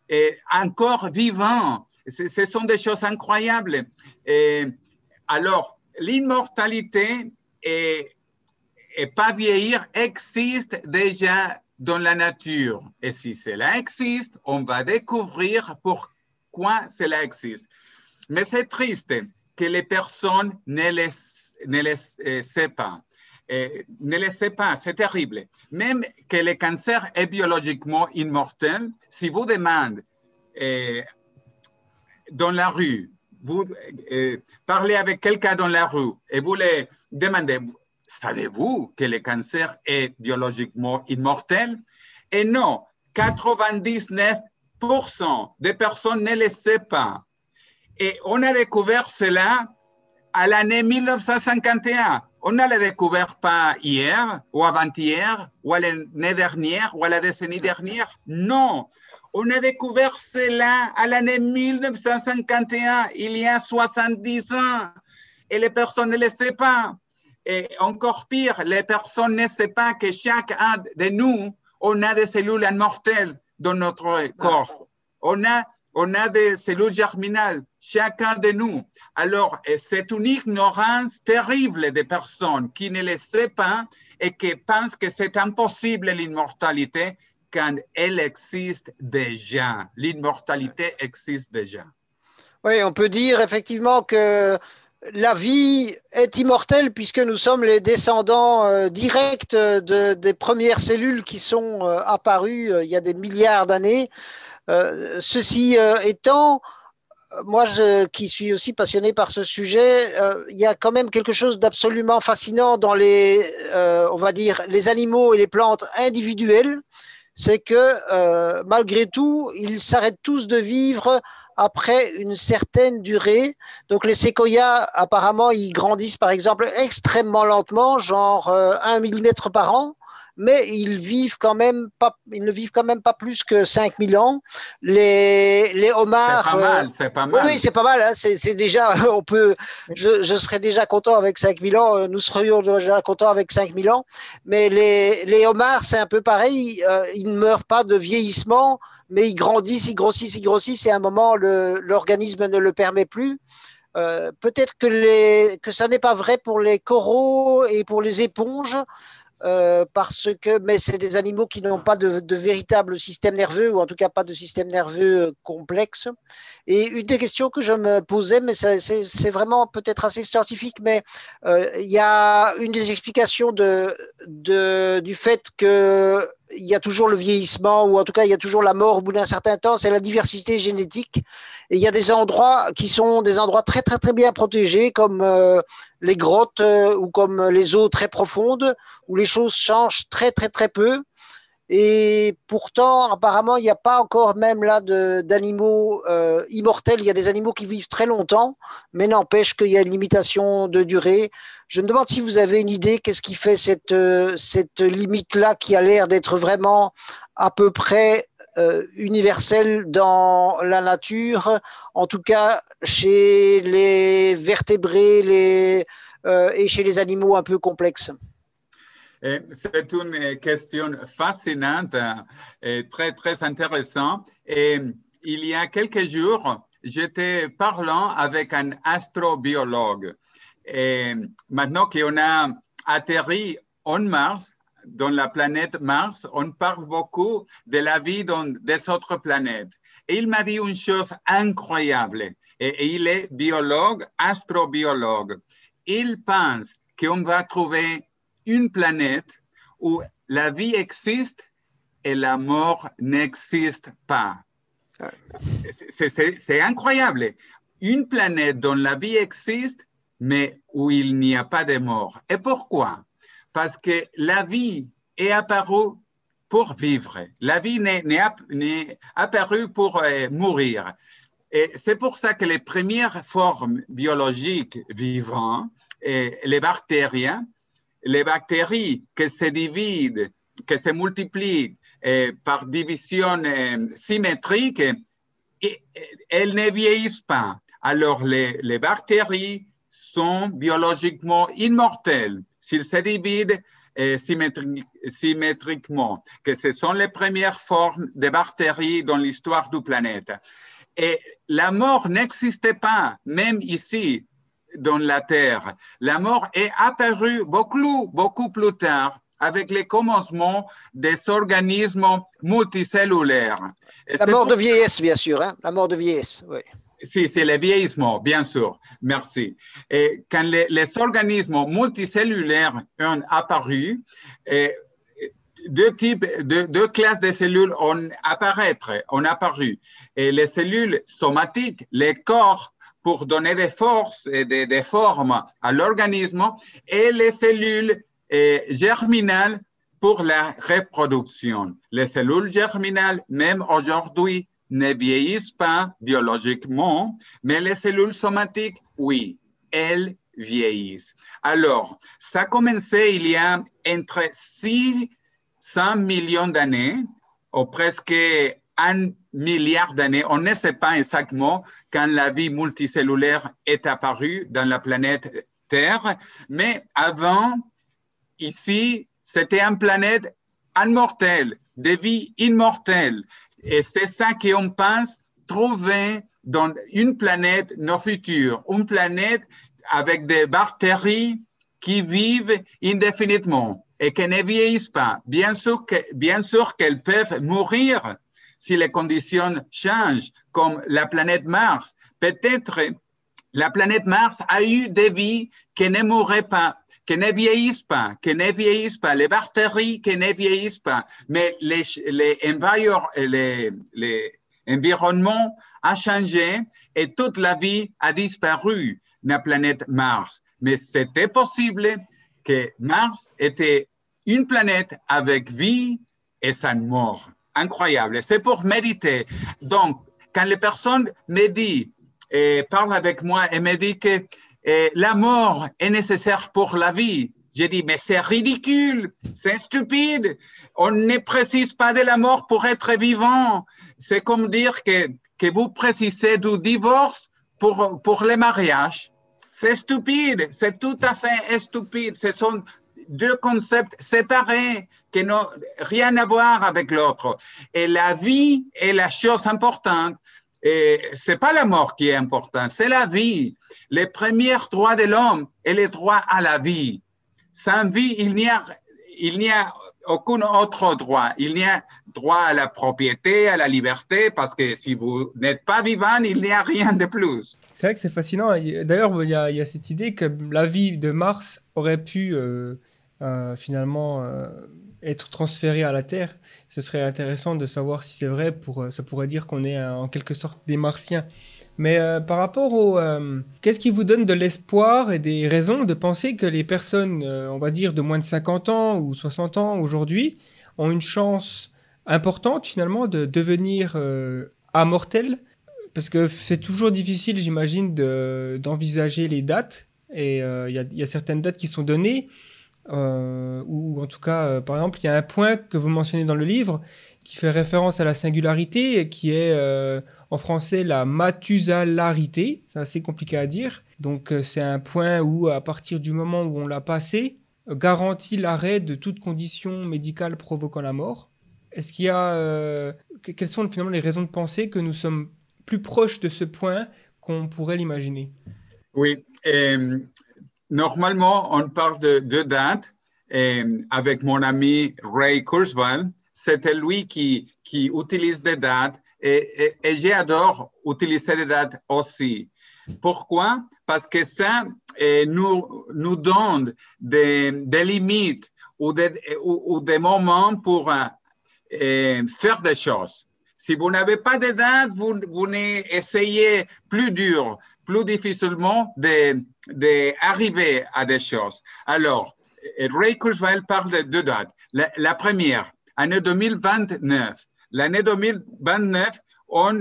et encore vivants. Ce sont des choses incroyables. Et alors, l'immortalité et, et pas vieillir existe déjà dans la nature. Et si cela existe, on va découvrir pourquoi cela existe. Mais c'est triste que les personnes ne les, ne les euh, savent pas. Euh, ne le savent pas, c'est terrible. Même que le cancer est biologiquement immortel, si vous demandez euh, dans la rue, vous parlez avec quelqu'un dans la rue et vous le demandez, savez-vous que le cancer est biologiquement immortel? Et non, 99% des personnes ne le savent pas. Et on a découvert cela à l'année 1951. On ne l'a découvert pas hier ou avant-hier ou l'année dernière ou à la décennie dernière. Non, on a découvert cela à l'année 1951, il y a 70 ans. Et les personnes ne le savent pas. Et encore pire, les personnes ne savent pas que chacun de nous, on a des cellules mortelles dans notre corps. On a, on a des cellules germinales, chacun de nous. Alors, c'est une ignorance terrible des personnes qui ne le savent pas et qui pensent que c'est impossible l'immortalité quand elle existe déjà. L'immortalité existe déjà. Oui, on peut dire effectivement que la vie est immortelle puisque nous sommes les descendants euh, directs de, des premières cellules qui sont euh, apparues euh, il y a des milliards d'années. ceci étant, moi qui suis aussi passionné par ce sujet, il y a quand même quelque chose d'absolument fascinant dans les, on va dire, les animaux et les plantes individuelles. C'est que malgré tout, ils s'arrêtent tous de vivre après une certaine durée. Donc les séquoias, apparemment, ils grandissent par exemple extrêmement lentement, genre 1 euh, mm par an mais ils vivent quand même pas, ils ne vivent quand même pas plus que 5000 ans. Les, les homards. C'est pas mal, c'est pas mal. Oui, c'est pas mal. Hein, c'est déjà, on peut, je, je, serais déjà content avec 5000 ans. Euh, nous serions déjà contents avec 5000 ans. Mais les, les homards, c'est un peu pareil. Euh, ils ne meurent pas de vieillissement mais ils grandissent, ils grossissent, ils grossissent, et à un moment, l'organisme ne le permet plus. Euh, peut-être que, ça n'est pas vrai pour les coraux et pour les éponges, euh, parce que, mais c'est des animaux qui n'ont pas de, véritable système nerveux, ou en tout cas pas de système nerveux complexe. Et une des questions que je me posais, mais c'est vraiment peut-être assez scientifique, mais euh, il y a une des explications du fait que il y a toujours le vieillissement, ou en tout cas il y a toujours la mort au bout d'un certain temps, c'est la diversité génétique. Il y a des endroits qui sont des endroits très très très bien protégés, comme euh, les grottes euh, ou comme les eaux très profondes, où les choses changent très très très peu. Et pourtant, apparemment, il n'y a pas encore même là d'animaux euh, immortels. Il y a des animaux qui vivent très longtemps, mais n'empêche qu'il y a une limitation de durée. Je me demande si vous avez une idée, qu'est-ce qui fait cette, cette limite-là qui a l'air d'être vraiment à peu près euh, universelle dans la nature, en tout cas chez les vertébrés les, et chez les animaux un peu complexes. C'est une question fascinante et très, très intéressante. Et il y a quelques jours, j'étais parlant avec un astrobiologue. Et maintenant qu'on a atterri en Mars, dans la planète Mars, on parle beaucoup de la vie dans des autres planètes. Et il m'a dit une chose incroyable. Et, il est biologue, astrobiologue. Il pense qu'on va trouver une planète où la vie existe et la mort n'existe pas. C'est incroyable. Une planète dont la vie existe, mais où il n'y a pas de mort. Et pourquoi? Parce que la vie est apparue pour vivre. La vie n'est apparue pour euh, mourir. Et c'est pour ça que les premières formes biologiques vivantes, les bactériens, les bactéries qui se divident, qui se multiplient par division eh, symétrique, elles ne vieillissent pas. Alors, les, les bactéries sont biologiquement immortelles s'ils se divident symétriquement, que ce sont les premières formes de bactéries dans l'histoire du planète. Et la mort n'existait pas, même ici, dans la terre. La mort est apparue beaucoup, beaucoup plus tard avec le commencement des organismes multicellulaires. La mort de vieillesse, bien sûr, hein? la mort de vieillesse, oui. Si, c'est le vieillissement, bien sûr. Merci. Quand les, organismes multicellulaires ont apparu, deux types, deux, classes de cellules ont apparaître, ont apparu. Les cellules somatiques, les corps pour donner des forces et des, formes à l'organisme, et les cellules germinales pour la reproduction. Les cellules germinales, même aujourd'hui, ne vieillissent pas biologiquement, mais les cellules somatiques, oui, elles vieillissent. Alors, ça a commencé il y a entre 600 millions d'années, ou presque un milliard d'années. On ne sait pas exactement quand la vie multicellulaire est apparue dans la planète Terre, mais avant, ici, c'était une planète immortelle, de vie immortelle. Et c'est ça qu'on pense trouver dans une planète nos futures, une planète avec des bactéries qui vivent indéfiniment et qui ne vieillissent pas. Bien sûr bien sûr qu'elles peuvent mourir si les conditions changent, comme la planète Mars. Peut-être la planète Mars a eu des vies qui ne mourraient pas, qui ne vieillissent pas, qui ne vieillissent pas, les bactéries qui ne vieillissent pas, mais les, les, les, les environnements a changé et toute la vie a disparu la planète Mars. Mais c'était possible que Mars était une planète avec vie et sans mort. Incroyable. C'est pour méditer. Donc, quand les personnes me disent, et parlent avec moi et me disent que et la mort est nécessaire pour la vie. J'ai dit, mais c'est ridicule, c'est stupide. On ne précise pas de la mort pour être vivant. C'est comme dire que, que vous précisez du divorce pour, pour le mariage. C'est stupide, c'est tout à fait stupide. Ce sont deux concepts séparés qui n'ont rien à voir avec l'autre. Et la vie est la chose importante. Et c'est pas la mort qui est importante, c'est la vie. Les premiers droits de l'homme est le droit à la vie. Sans vie, il n'y a, il aucun autre droit. Il n'y a droit à la propriété, à la liberté, parce que si vous n'êtes pas vivant, il n'y a rien de plus. C'est vrai que c'est fascinant. D'ailleurs, il y, a, il y, a cette idée que la vie de Mars aurait pu euh, euh, finalement euh, être transféré à la Terre. Ce serait intéressant de savoir si c'est vrai. Pour, euh, ça pourrait dire qu'on est euh, en quelque sorte des Martiens. Mais euh, par rapport au... Qu'est-ce qui vous donne de l'espoir et des raisons de penser que les personnes, on va dire, de moins de 50 ans ou 60 ans aujourd'hui, ont une chance importante finalement de devenir immortels Parce que c'est toujours difficile, j'imagine, d'envisager les dates. Et il y, a certaines dates qui sont données. Euh, ou en tout cas, euh, par exemple, il y a un point que vous mentionnez dans le livre qui fait référence à la singularité, qui est euh, en français la matusalarité. C'est assez compliqué à dire. Donc, c'est un point où, à partir du moment où on l'a passé, garantit l'arrêt de toute condition médicale provoquant la mort. Est-ce qu'il y a. Quelles sont finalement les raisons de penser que nous sommes plus proches de ce point qu'on pourrait l'imaginer? Oui. Normalement, on parle de dates. Avec mon ami Ray Kurzweil, c'était lui qui, utilise des dates et, j'adore utiliser des dates aussi. Pourquoi? Parce que ça nous, donne des, limites ou des, moments pour eh, faire des choses. Si vous n'avez pas de date, vous, vous essayez plus dur, plus difficilement de, de arriver à des choses. Alors, Ray Kurzweil parle de deux dates. La, première, année 2029. L'année 2029, on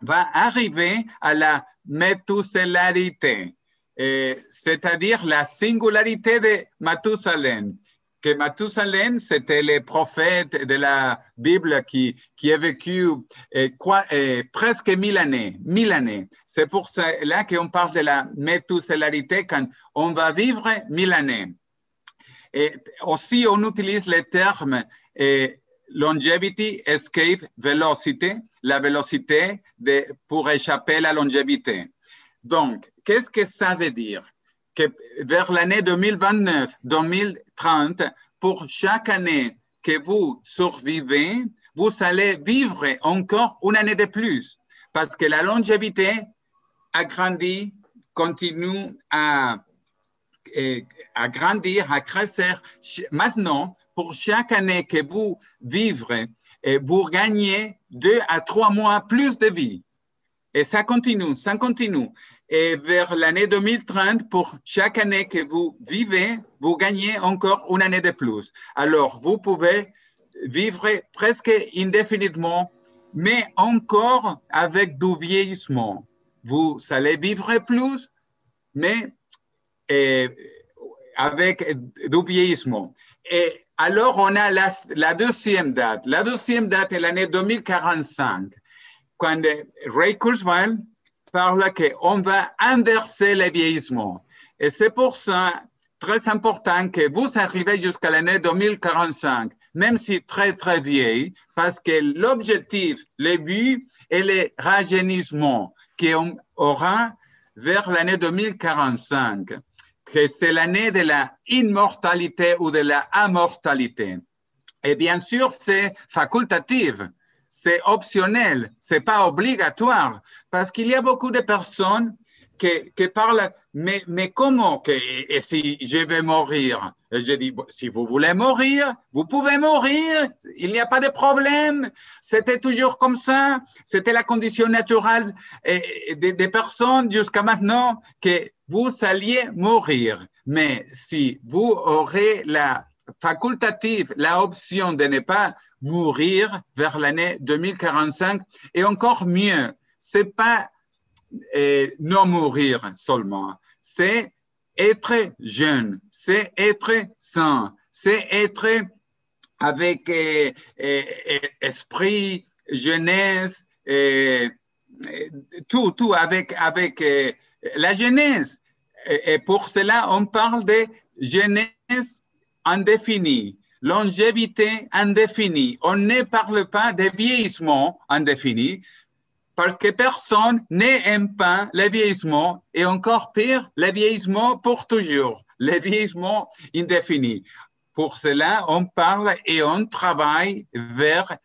va arriver à la métusellarité, c'est-à-dire la singularité de Mathusalem. Que Mathusalem, c'était le prophète de la Bible qui, qui a vécu euh, quoi, euh, presque mille années. Mille années. C'est pour cela qu'on parle de la métusellarité quand on va vivre mille années. Et aussi, on utilise le terme eh, longevity, escape, velocity, la vélocité de, pour échapper à la longévité. Donc, qu'est-ce que ça veut dire? Que vers l'année 2029, 2030, pour chaque année que vous survivez, vous allez vivre encore une année de plus parce que la longévité a grandi, continue à, à grandir, à crescer. Maintenant, pour chaque année que vous vivez, vous gagnez deux à trois mois plus de vie. Et ça continue, ça continue. Et vers l'année 2030, pour chaque année que vous vivez, vous gagnez encore une année de plus. Alors, vous pouvez vivre presque indéfiniment, mais encore avec du vieillissement. Vous allez vivre plus, mais avec du vieillissement. Et alors, on a la, la deuxième date. La deuxième date est l'année 2045 quand Ray Kurzweil parle qu'on va inverser le vieillissement. Et c'est pour ça très important que vous arrivez jusqu'à l'année 2045, même si très, très vieille, parce que l'objectif, le but est le rajeunissement qu'on aura vers l'année 2045, que c'est l'année de la immortalité ou de la immortalité. Et bien sûr, c'est facultatif c'est optionnel, c'est pas obligatoire, parce qu'il y a beaucoup de personnes qui, qui parlent, mais, mais comment que, et si je vais mourir Je dis, si vous voulez mourir, vous pouvez mourir, il n'y a pas de problème, c'était toujours comme ça, c'était la condition naturelle des, des personnes jusqu'à maintenant que vous alliez mourir. Mais si vous aurez la facultative la option de ne pas mourir vers l'année 2045 et encore mieux, c'est pas euh, non mourir seulement, c'est être jeune, c'est être sain, c'est être avec euh, euh, esprit, jeunesse, tout, tout avec, avec la jeunesse. Et pour cela, on parle de jeunesse indéfini, longévité indéfinie. On ne parle pas de vieillissement indéfini parce que personne n'aime pas le vieillissement et encore pire, le vieillissement pour toujours, le vieillissement indéfini. Pour cela, on parle et on travaille vers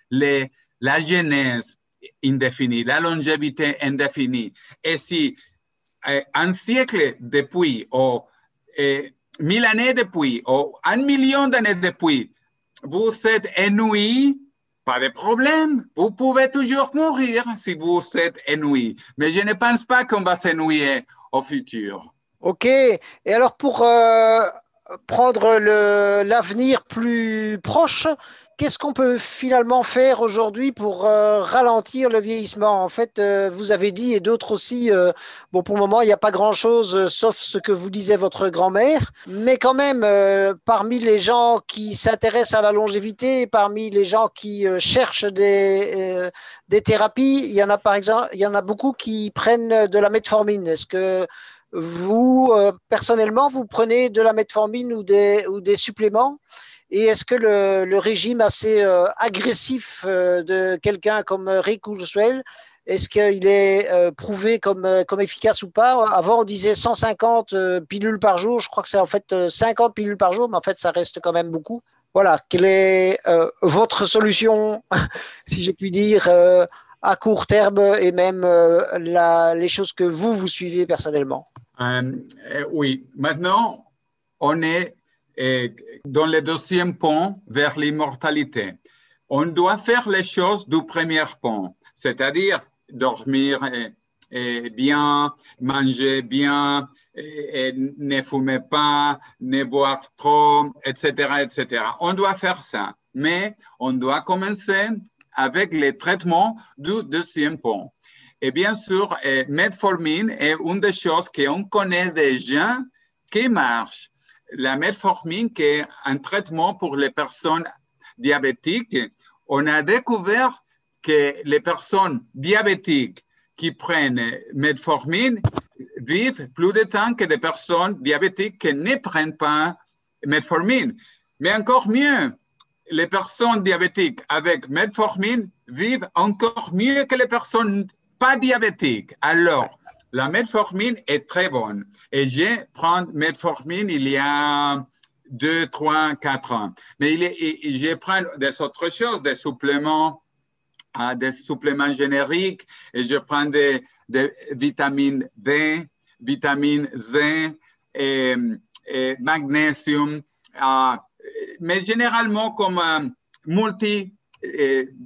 la jeunesse indéfinie, la longévité indéfinie. Et si euh, un siècle depuis, ou euh, mille années depuis ou un million d'années depuis, vous êtes ennuyé, pas de problème. Vous pouvez toujours mourir si vous êtes ennuyé. Mais je ne pense pas qu'on va s'ennuyer au futur. OK. Et alors, pour euh, prendre l'avenir plus proche, Qu'est-ce qu'on peut finalement faire aujourd'hui pour euh, ralentir le vieillissement? En fait, euh, vous avez dit, et d'autres aussi, euh, bon, pour le moment, il n'y a pas grand-chose, sauf ce que vous disait votre grand-mère. Mais quand même, parmi les gens qui s'intéressent à la longévité, parmi les gens qui cherchent des, des thérapies, il y en a par exemple, il y en a beaucoup qui prennent de la metformine. Est-ce que vous, personnellement, vous prenez de la metformine ou des, ou des suppléments? Et est-ce que le, régime assez euh, agressif euh, de quelqu'un comme euh, Rick Kurzweil, est-ce qu'il est prouvé comme, efficace ou pas? Avant, on disait 150 pilules par jour. Je crois que c'est en fait 50 pilules par jour, mais en fait, ça reste quand même beaucoup. Voilà, quelle est votre solution, si je puis dire, à court terme et même les choses que vous, vous suivez personnellement? Oui, maintenant, on est dans le deuxième pont vers l'immortalité. On doit faire les choses du premier pont, c'est-à-dire dormir bien, manger bien, ne fumer pas, ne boire trop, etc., etc. On doit faire ça, mais on doit commencer avec les traitements du deuxième pont. Et bien sûr, metformine est une des choses qu'on connaît déjà qui marche la metformine, qui est un traitement pour les personnes diabétiques, on a découvert que les personnes diabétiques qui prennent metformine vivent plus de temps que des personnes diabétiques qui ne prennent pas metformine. Mais encore mieux, les personnes diabétiques avec metformine vivent encore mieux que les personnes pas diabétiques. Alors, la metformine est très bonne. Et j'ai pris metformine il y a deux, trois, quatre ans. Mais je prends des autres choses, des suppléments, ah, des suppléments génériques, et je prends des, des vitamines D, vitamine Z, et, magnésium, ah, mais généralement comme euh, multi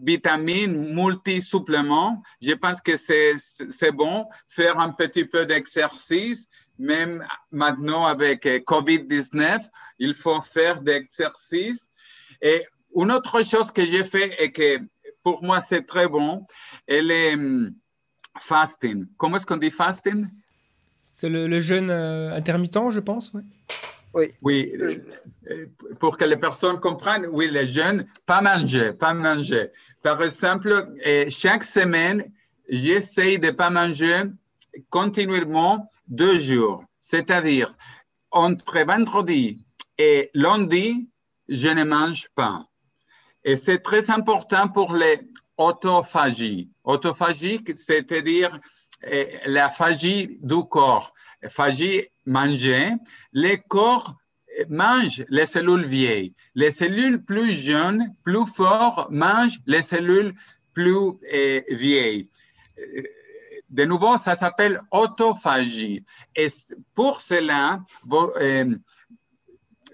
vitamines, multi-suppléments. Je pense que c'est bon faire un petit peu d'exercice, même maintenant avec euh, COVID-19, il faut faire d'exercice. Et une autre chose que j'ai fait et que pour moi c'est très bon, elle est hum, fasting. Comment est-ce qu'on dit fasting? C'est le, jeûne euh, intermittent, je pense. Oui, euh, euh, pour que les personnes comprennent, oui, les jeunes, pas manger, pas manger. Par exemple, chaque semaine, j'essaye de pas manger continuellement deux jours. C'est-à-dire, entre vendredi et lundi, je ne mange pas. Et c'est très important pour les autophagies. Autophagie, c'est-à-dire euh, la phagie du corps. Phagie, manger. Le corps mange les cellules vieilles. Les cellules plus jeunes, plus fortes, mangent les cellules plus euh, vieilles. Euh, De nouveau, ça s'appelle autophagie. Et pour cela, vous, euh,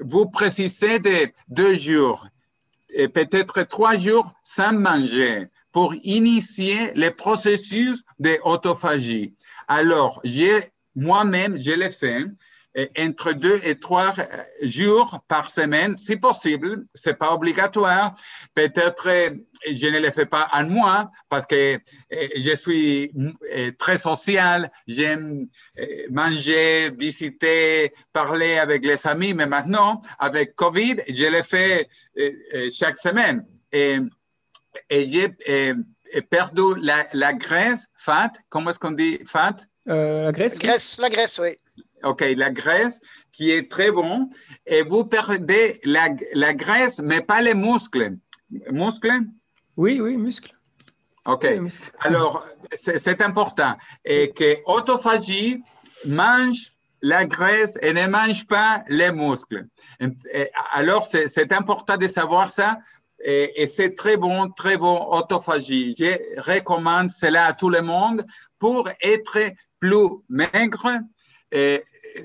vous précisez de deux jours, et peut-être trois jours sans manger pour initier le processus d'autophagie. Alors, j'ai moi-même, je l'ai fait euh, entre deux et trois euh, jours par semaine, si possible. C'est pas obligatoire. Peut-être euh, je ne le fais pas en moi parce que je suis très social. J'aime manger, visiter, parler avec les amis. Mais maintenant, avec Covid, je le fais chaque semaine. Et, j'ai perdu la graisse, fat. Comment est-ce qu'on dit fat? Euh, la Grèce. oui. Grèce, la Grèce, oui. OK, la graisse qui est très bon et vous perdez la, la graisse, mais pas les muscles. Muscles? Oui, oui, muscle. OK. Oui. Alors, c'est important. Et que autophagie mange la graisse et ne mange pas les muscles. Et alors, c'est c'est important de savoir ça. Et, et c'est très bon, très bon autophagie. Je recommande cela à tout le monde pour être plus maigre,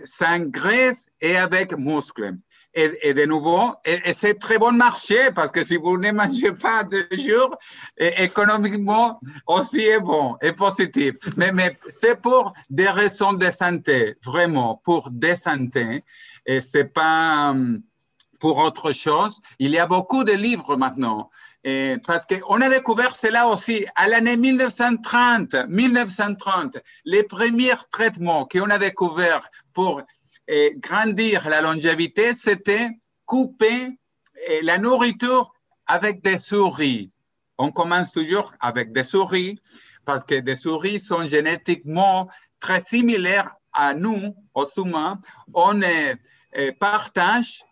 sans graisse et avec muscles. Et, et de nouveau, et, c'est très bon marché parce que si vous ne mangez pas deux jours, économiquement aussi est bon et positif. Mais, mais c'est pour des raisons de santé, vraiment, pour des santé. Et c'est pas hum, pour autre chose. Il y a beaucoup de livres maintenant. Et parce qu'on a découvert cela aussi à l'année 1930, 1930, les premiers traitements qu'on a découvert pour eh, grandir la longévité, c'était couper eh, la nourriture avec des souris. On commence toujours avec des souris parce que des souris sont génétiquement très similaires à nous, aux humains. On eh, eh, partage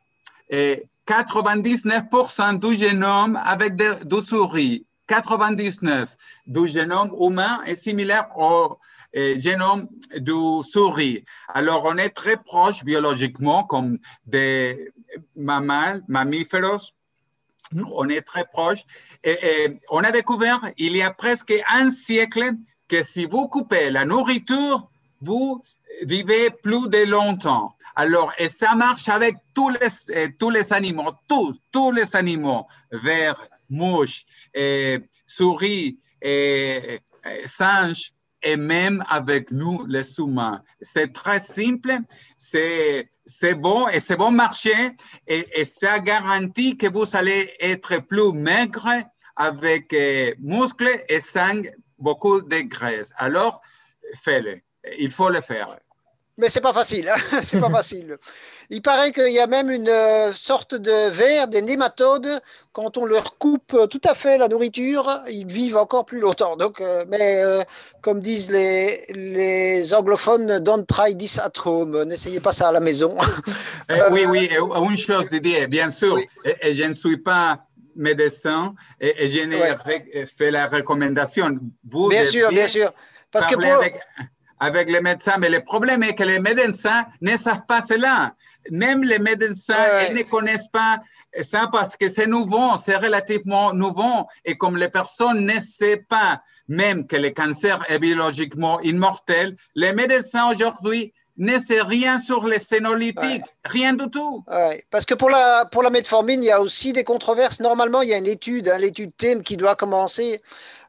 eh, 99% du génome avec des, souris. 99% du génome humain est similaire au eh, génome du souris. Alors, on est très proche biologiquement comme des mammals, mammifères. Mhm. On est très proche. Et, et on a découvert il y a presque un siècle que si vous coupez la nourriture, vous vivez plus de longtemps. Alors, et ça marche avec tous les, tous les animaux, tous, tous les animaux, vers, mouches, souris, singes, et même avec nous, les humains. C'est très simple, c'est bon et c'est bon marché et, ça garantit que vous allez être plus maigre avec euh, muscles et sang, beaucoup de graisse. Alors, faites-le. Il faut le faire. Mais c'est pas facile, hein, c'est pas facile. Il paraît qu'il y a même une euh, sorte de vers, des nématodes, quand on leur coupe euh, tout à fait la nourriture, ils vivent encore plus longtemps. Donc, euh, mais euh, comme disent les, les anglophones, don't try this at home, n'essayez pas ça à la maison. Eh, oui, oui, et une chose, Didier, bien sûr, Oui. et, et je ne suis pas médecin et, et je n'ai Ouais. fait la recommandation. Vous bien sûr, bien sûr. Parce que pour, avec, avec les médecins, mais le problème est que les médecins ne savent pas cela. Même les médecins Ouais. ils ne connaissent pas ça parce que c'est nouveau, c'est relativement nouveau. Et comme les personnes ne savent pas même que le cancer est biologiquement immortel, les médecins aujourd'hui ne savent rien sur les sénolytiques, rien du tout. Ouais, parce que pour la, pour la metformine, il y a aussi des controverses. Normalement, il y a une étude, hein, l'étude TEM, qui doit commencer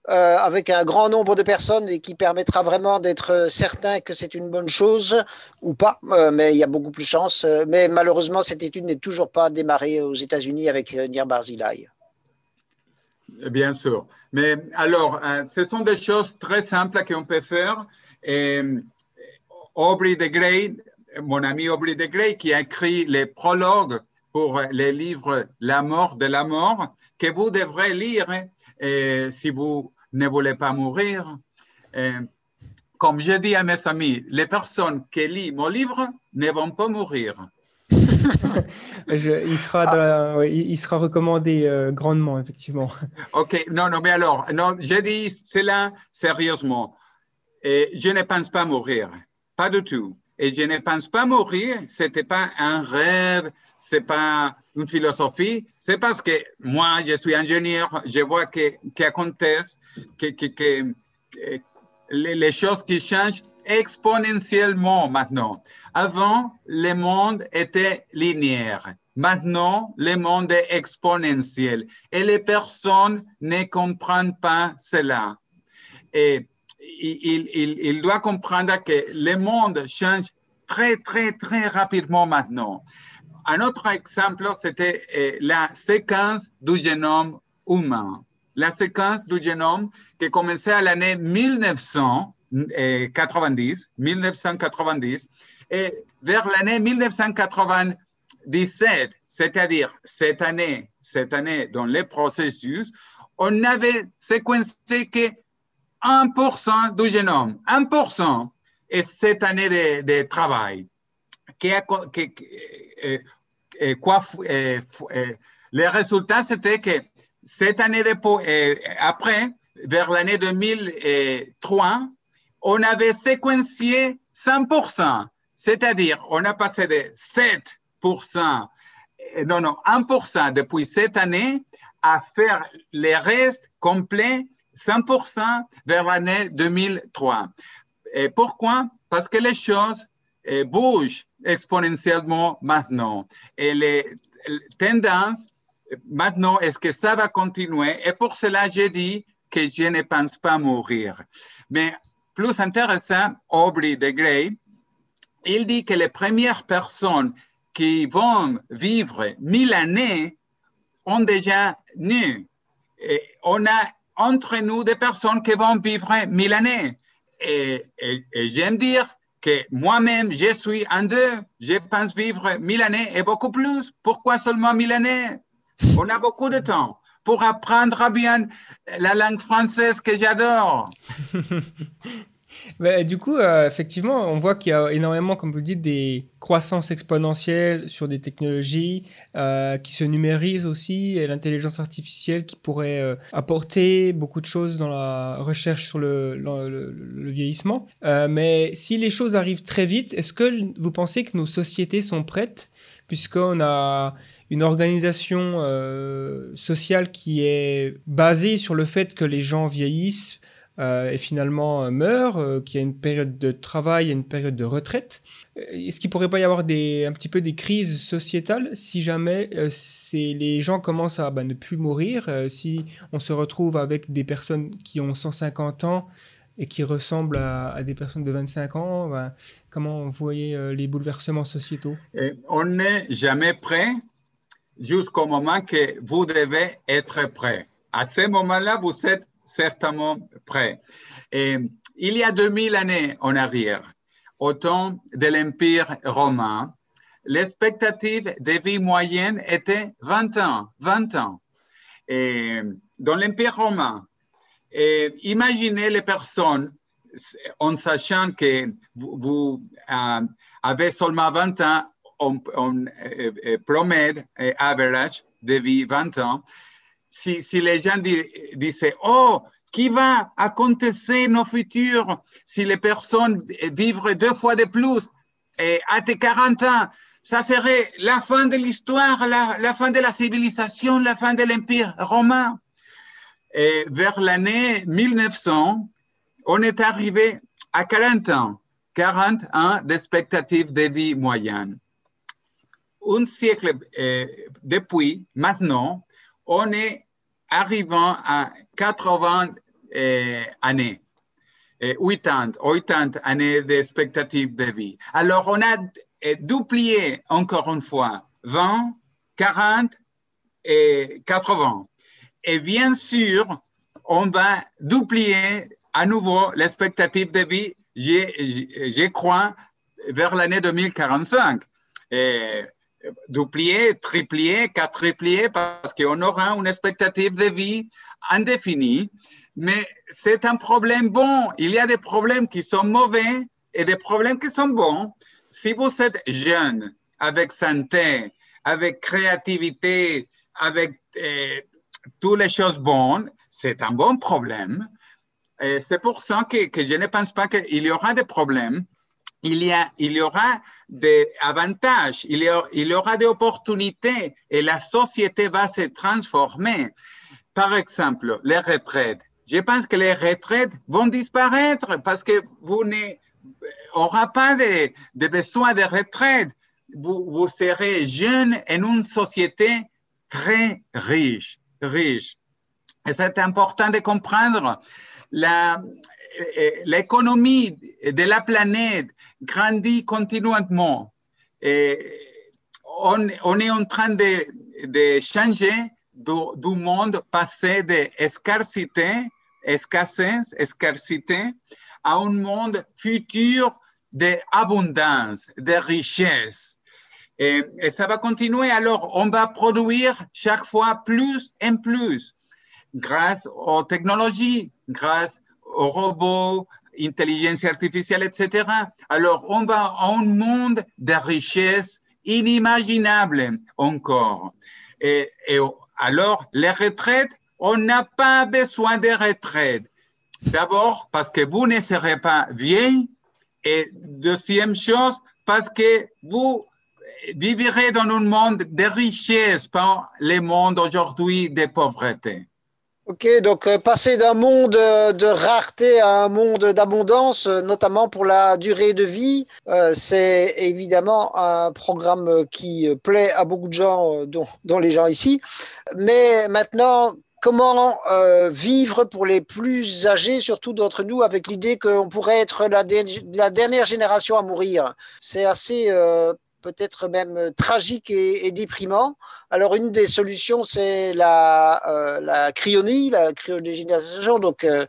euh, avec un grand nombre de personnes et qui permettra vraiment d'être euh, certain que c'est une bonne chose ou pas. Euh, mais il y a beaucoup plus de chances. Euh, mais malheureusement, cette étude n'est toujours pas démarrée aux États-Unis avec Nir Barzilai. Bien sûr. Mais alors, ce sont des choses très simples qu'on peut faire. Et Aubrey de Grey, mon ami Aubrey de Grey, qui a écrit les prologues pour les livres La mort de la mort, que vous devrez lire si vous ne voulez pas mourir. Et comme je dis à mes amis, les personnes qui lisent mon livre ne vont pas mourir. Je- il, sera dans la- ouais, il sera recommandé euh, grandement, effectivement. OK, non, non, mais alors, non, je dis cela sérieusement. Et je ne pense pas mourir, pas du tout. Et je ne pense pas mourir, c'était pas un rêve, c'est pas une philosophie, c'est parce que moi, je suis ingénieur, je vois que, que, que, que, les, les choses qui changent exponentiellement maintenant. Avant, le monde était linéaire. Maintenant, le monde est exponentiel et les personnes ne comprennent pas cela. Et il, il, il doit comprendre que le monde change très, très, très rapidement maintenant. Un autre exemple, c'était euh, la séquence du génome humain. La séquence du génome qui commençait à l'année 1990, 1990, et vers l'année 1997, c'est-à-dire cette année, cette année dans les processus, on n'avait séquencé que 1% du génome, 1%, et cette année de, de travail. Euh, quoi, euh, les résultats, c'était que cette année après, vers l'année 2003, on avait séquencié 100%, c'est-à-dire on a passé de 7%, non, non, 1% depuis cette année à faire les restes complets 100% vers l'année 2003. Et pourquoi? Parce que les choses eh, bougent exponentiellement maintenant. Et les, les tendances, maintenant, est-ce que ça va continuer? Et pour cela, j'ai dit que je ne pense pas mourir. Mais plus intéressant, Aubrey de Grey, il dit que les premières personnes qui vont vivre mille années ont déjà nu. On a entre nous des personnes qui vont vivre mille années. Et j'aime dire que moi-même, je suis en deux. Je pense vivre mille années et beaucoup plus. Pourquoi seulement mille années? On a beaucoup de temps pour apprendre bien la langue française que j'adore. Bah, du coup, euh, effectivement, on voit qu'il y a énormément, comme vous dites, des croissances exponentielles sur des technologies euh, qui se numérisent aussi, et l'intelligence artificielle qui pourrait euh, apporter beaucoup de choses dans la recherche sur le, vieillissement. Mais si les choses arrivent très vite, est-ce que vous pensez que nos sociétés sont prêtes, puisqu'on a une organisation sociale qui est basée sur le fait que les gens vieillissent euh, et finalement euh, meurt, euh, qu'il y a une période de travail une période de retraite. Est-ce qu'il pourrait pas y avoir un petit peu des crises sociétales si jamais euh, les gens commencent à bah, ne plus mourir, euh, si on se retrouve avec des personnes qui ont 150 ans et qui ressemblent à, des personnes de 25 ans, bah, comment vous voyez euh, les bouleversements sociétaux? On n'est jamais prêt jusqu'au moment que vous devez être prêt. À ce moment-là, vous êtes certainement prêt. Et il y a 2000 années en arrière, au temps de l'Empire romain, l'expectative de vie moyenne était 20 ans, 20 ans. Dans l'Empire romain, imaginez les personnes en sachant que vous, euh, avez seulement 20 ans, on, on euh, euh, average de vie 20 ans, si, les gens di, disaient, oh, qui va acontecer nos futurs si les personnes vivent deux fois de plus et à tes 40 ans? Ça serait la fin de l'histoire, la, la, fin de la civilisation, la fin de l'Empire romain. Et vers l'année 1900, on est arrivé à 40 ans, 40 ans d'expectative de vie moyenne. Un siècle euh, depuis, maintenant, on est arrivant à 80 euh, années. 80, 80 années d'expectative de vie. Alors, on a duplié encore une fois 20, 40 et 80. Et bien sûr, on va duplier à nouveau l'expectative de vie, je crois, vers l'année 2045. Et duplier, triplier, quadruplier, parce qu'on aura une expectative de vie indéfinie. Mais c'est un problème bon. Il y a des problèmes qui sont mauvais et des problèmes qui sont bons. Si vous êtes jeune, avec santé, avec créativité, avec euh, toutes les choses bonnes, c'est un bon problème. C'est pour ça que, je ne pense pas qu'il y aura des problèmes. Il y, aura des avantages, il y, aura des opportunités et la société va se transformer. Par exemple, les retraites. Je pense que les retraites vont disparaître parce que vous n'aurez pas de, besoin de retraite. Vous, serez jeune en une société très riche riche. Et c'est important de comprendre l'économie de la planète grandit continuellement. Et on, est en train de, changer du, du, monde passé de scarcité, escassez, scarcité, à un monde futur d'abondance, de richesse. Et, et, ça va continuer. Alors, on va produire chaque fois plus et plus grâce aux technologies, grâce robots, intelligence artificielle, etc. Alors, on va à un monde de richesse inimaginable encore. Et, et alors, les retraites, on n'a pas besoin de retraite. D'abord, parce que vous ne serez pas vieille. Et deuxième chose, parce que vous vivrait dans un monde de richesse, pas le monde aujourd'hui de pauvreté. Ok, donc euh, passer d'un monde euh, de rareté à un monde d'abondance, euh, notamment pour la durée de vie, c'est évidemment un programme qui plaît à beaucoup de gens, dont, les gens ici. Mais maintenant, comment vivre pour les plus âgés, surtout d'entre nous, avec l'idée qu'on pourrait être la, dernière génération à mourir? C'est assez peut-être même euh, tragique et, déprimant. Alors, une des solutions, c'est la, euh, cryonie, la cryogénisation, donc euh,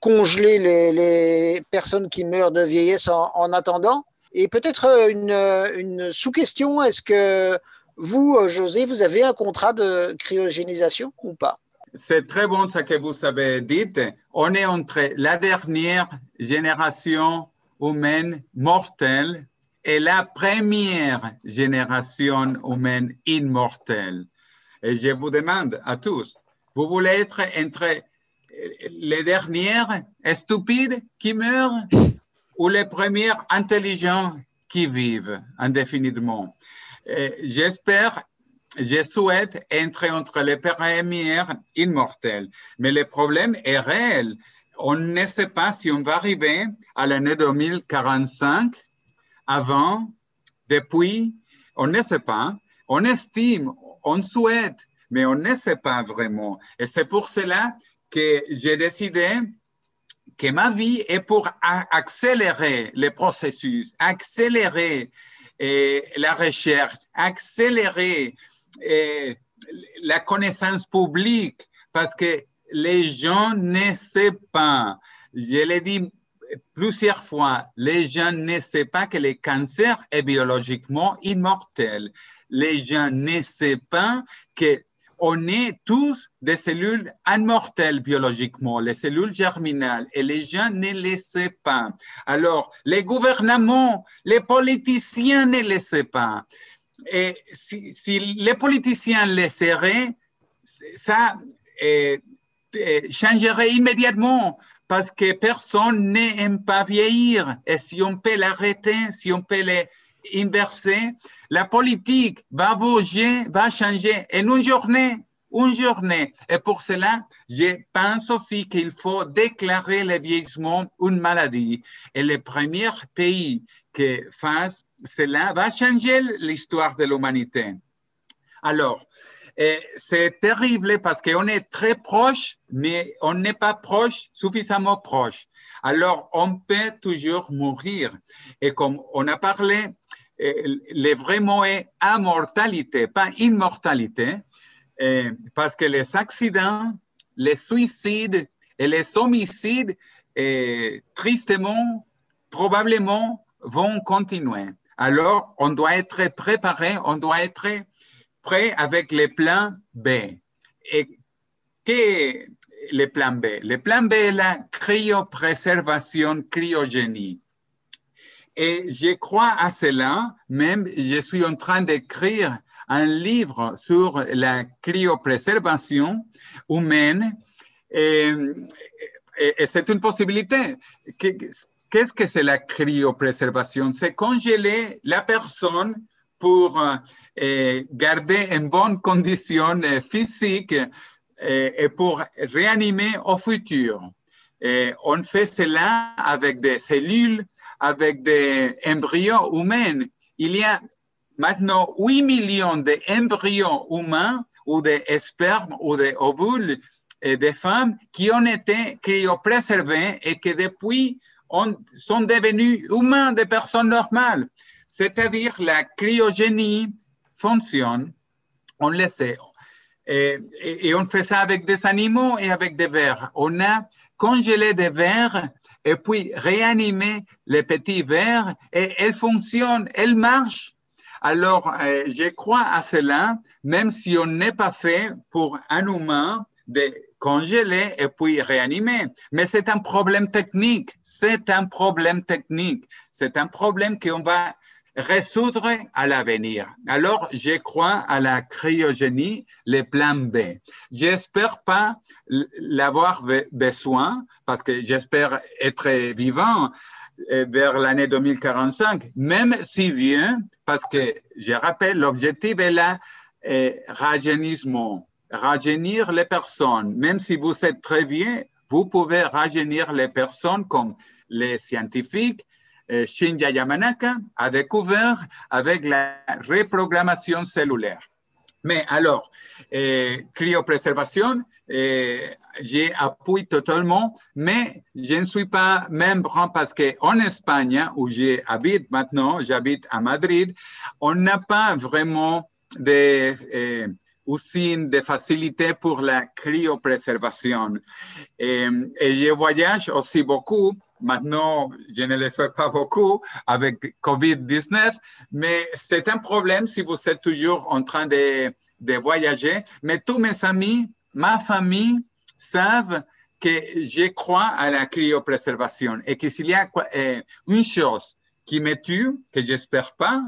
congeler les, personnes qui meurent de vieillesse en, attendant. Et peut-être une, une sous-question, est-ce que vous, José, vous avez un contrat de cryogénisation ou pas? C'est très bon ce que vous avez dit. On est entre la dernière génération humaine mortelle est la première génération humaine immortelle. Et je vous demande à tous, vous voulez être entre les dernières stupides qui meurent ou les premières intelligents qui vivent indéfiniment? J'espère, je souhaite être entre les premières immortelles. Mais le problème est réel. On ne sait pas si on va arriver à l'année 2045 avant, depuis, on ne sait pas. On estime, on souhaite, mais on ne sait pas vraiment. Et c'est pour cela que j'ai décidé que ma vie est pour accélérer les processus, accélérer eh, la recherche, accélérer eh, la connaissance publique, parce que les gens ne savent pas. Je l'ai dit plusieurs fois, les gens ne savent pas que le cancer est biologiquement immortel. Les gens ne savent pas que on est tous des cellules immortelles biologiquement, les cellules germinales, et les gens ne le savent pas. Alors, les gouvernements, les politiciens ne le savent pas. Et si, les politiciens le seraient, ça, euh, changerait immédiatement parce que personne n'aime pas vieillir. Et si on peut l'arrêter, si on peut l'inverser, la politique va bouger, va changer en une journée une journée. Et pour cela, je pense aussi qu'il faut déclarer le vieillissement une maladie. Et le premier pays qui fasse cela va changer l'histoire de l'humanité. Alors, c'est terrible parce qu'on est très proche, mais on n'est pas proche, suffisamment proche. Alors, on peut toujours mourir. Et comme on a parlé, le vrai mot est immortalité, pas immortalité. Eh, parce que les accidents, les suicides et les homicides, eh, tristement, probablement, vont continuer. Alors, on doit être préparé, on doit être prêt avec les plans B. Et qu'est le plan B? Le plan B est la cryopréservation, cryogénie. Et je crois à cela, même je suis en train d'écrire un livre sur la cryopréservation humaine et, c'est une possibilité. Qu'est-ce que c'est la cryopréservation C'est congeler la personne pour euh, garder en bonne condition euh, physique euh, et pour réanimer au futur. on fait cela avec des cellules, avec des embryons humains. Il y a Maintenant, 8 millions d'embryons humains ou de spermes ou de femmes qui ont été cryopréservés et qui depuis sont devenus humains, des personnes normales. C'est-à-dire la cryogénie fonctionne, on le sait. Et, on fait ça avec des animaux et avec des vers. On a congelé des vers et puis réanimé les petits vers et elles fonctionnent, elles marchent alors, euh, je crois à cela, même si on n'est pas fait pour un humain de congeler et puis réanimer. Mais c'est un problème technique. C'est un problème technique. C'est un problème qu'on va résoudre à l'avenir. Alors, je crois à la cryogénie, le plan B. J'espère pas l'avoir besoin parce que j'espère être vivant vers l'année 2045, même si bien, parce que je rappelle, l'objectif est là, est rajeunissement, rajeunir les personnes. Même si vous êtes très vieux, vous pouvez rajeunir les personnes comme les scientifiques. Euh, Shinya Yamanaka a découvert avec la reprogrammation cellulaire. Mais alors, euh, cryopréservation, euh, j'appuie totalement, mais je ne suis pas membre parce qu'en Espagne, où j'habite maintenant, j'habite à Madrid, on n'a pas vraiment de euh, usines de facilité pour la cryopréservation. Et, je voyage aussi beaucoup Maintenant, je ne le fais pas beaucoup avec COVID-19, mais c'est un problème si vous êtes toujours en train de, voyager. Mais tous mes amis, ma famille savent que je crois à la cryopréservation et que s'il y a euh, une chose qui me tue, que j'espère pas,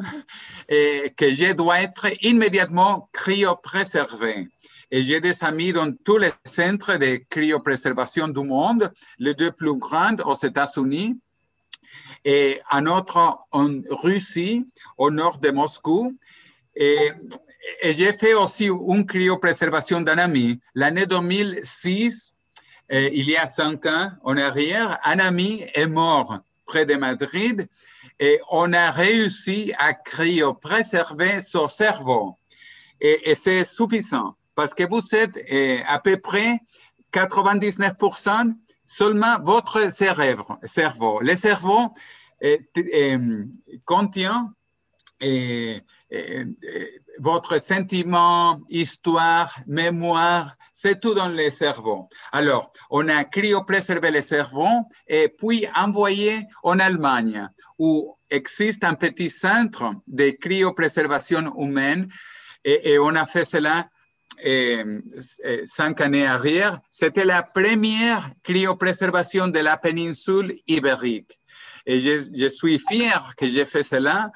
et que je dois être immédiatement cryopréservé. Et j'ai des amis dans tous les centres de cryopréservation du monde, les deux plus grands aux États-Unis et un autre en Russie, au nord de Moscou. Et, j'ai fait aussi une cryopréservation d'un ami. L'année 2006, euh, il y a cinq ans en arrière, un ami est mort près de Madrid et on a réussi à cryopréserver son cerveau. Et, c'est suffisant parce que vous êtes euh, à peu près 99% seulement votre cerveau. Le cerveau euh, euh, contient votre sentiment, histoire, mémoire, c'est tout dans le cerveau. Alors, on a cryopréservé le cerveau et puis envoyé en Allemagne, où existe un petit centre de cryopréservation humaine et, et on a fait cela euh, euh, cinq années arrière, c'était la première cryopréservation de la péninsule ibérique. Et je, je suis fier que j'ai fait cela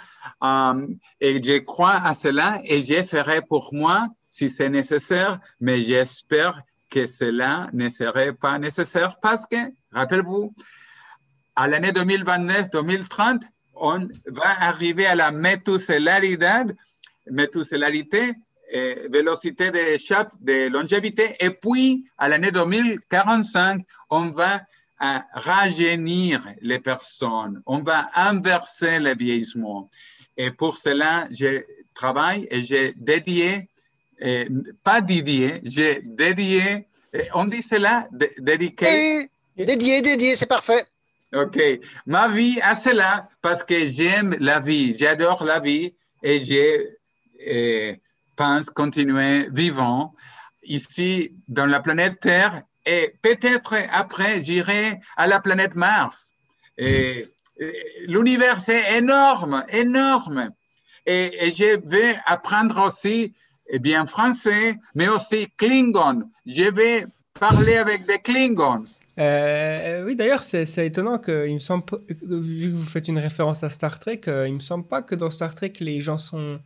euh, et je crois à cela et je ferai pour moi si c'est nécessaire, mais j'espère que cela ne serait pas nécessaire parce que, rappelez-vous, à l'année 2029-2030, on va arriver à la métuselarité, métuselarité et vélocité d'échappe de longévité. Et puis, à l'année 2045, on va à rajeunir les personnes, on va inverser le vieillissement. Et pour cela, je travaille et j'ai dédié, et pas dédié, j'ai dédié, on dit cela, dédié. dédié, dédié, c'est parfait. OK. Ma vie à cela parce que j'aime la vie, j'adore la vie et je pense continuer vivant ici dans la planète Terre et peut-être après j'irai à la planète Mars. Et, l'univers est énorme, énorme. Et, et, je vais apprendre aussi eh bien français, mais aussi Klingon. Je vais parler avec des Klingons. Euh, oui, d'ailleurs, c'est étonnant que, vu que vous faites une référence à Star Trek, euh, il me semble pas que dans Star Trek les gens sont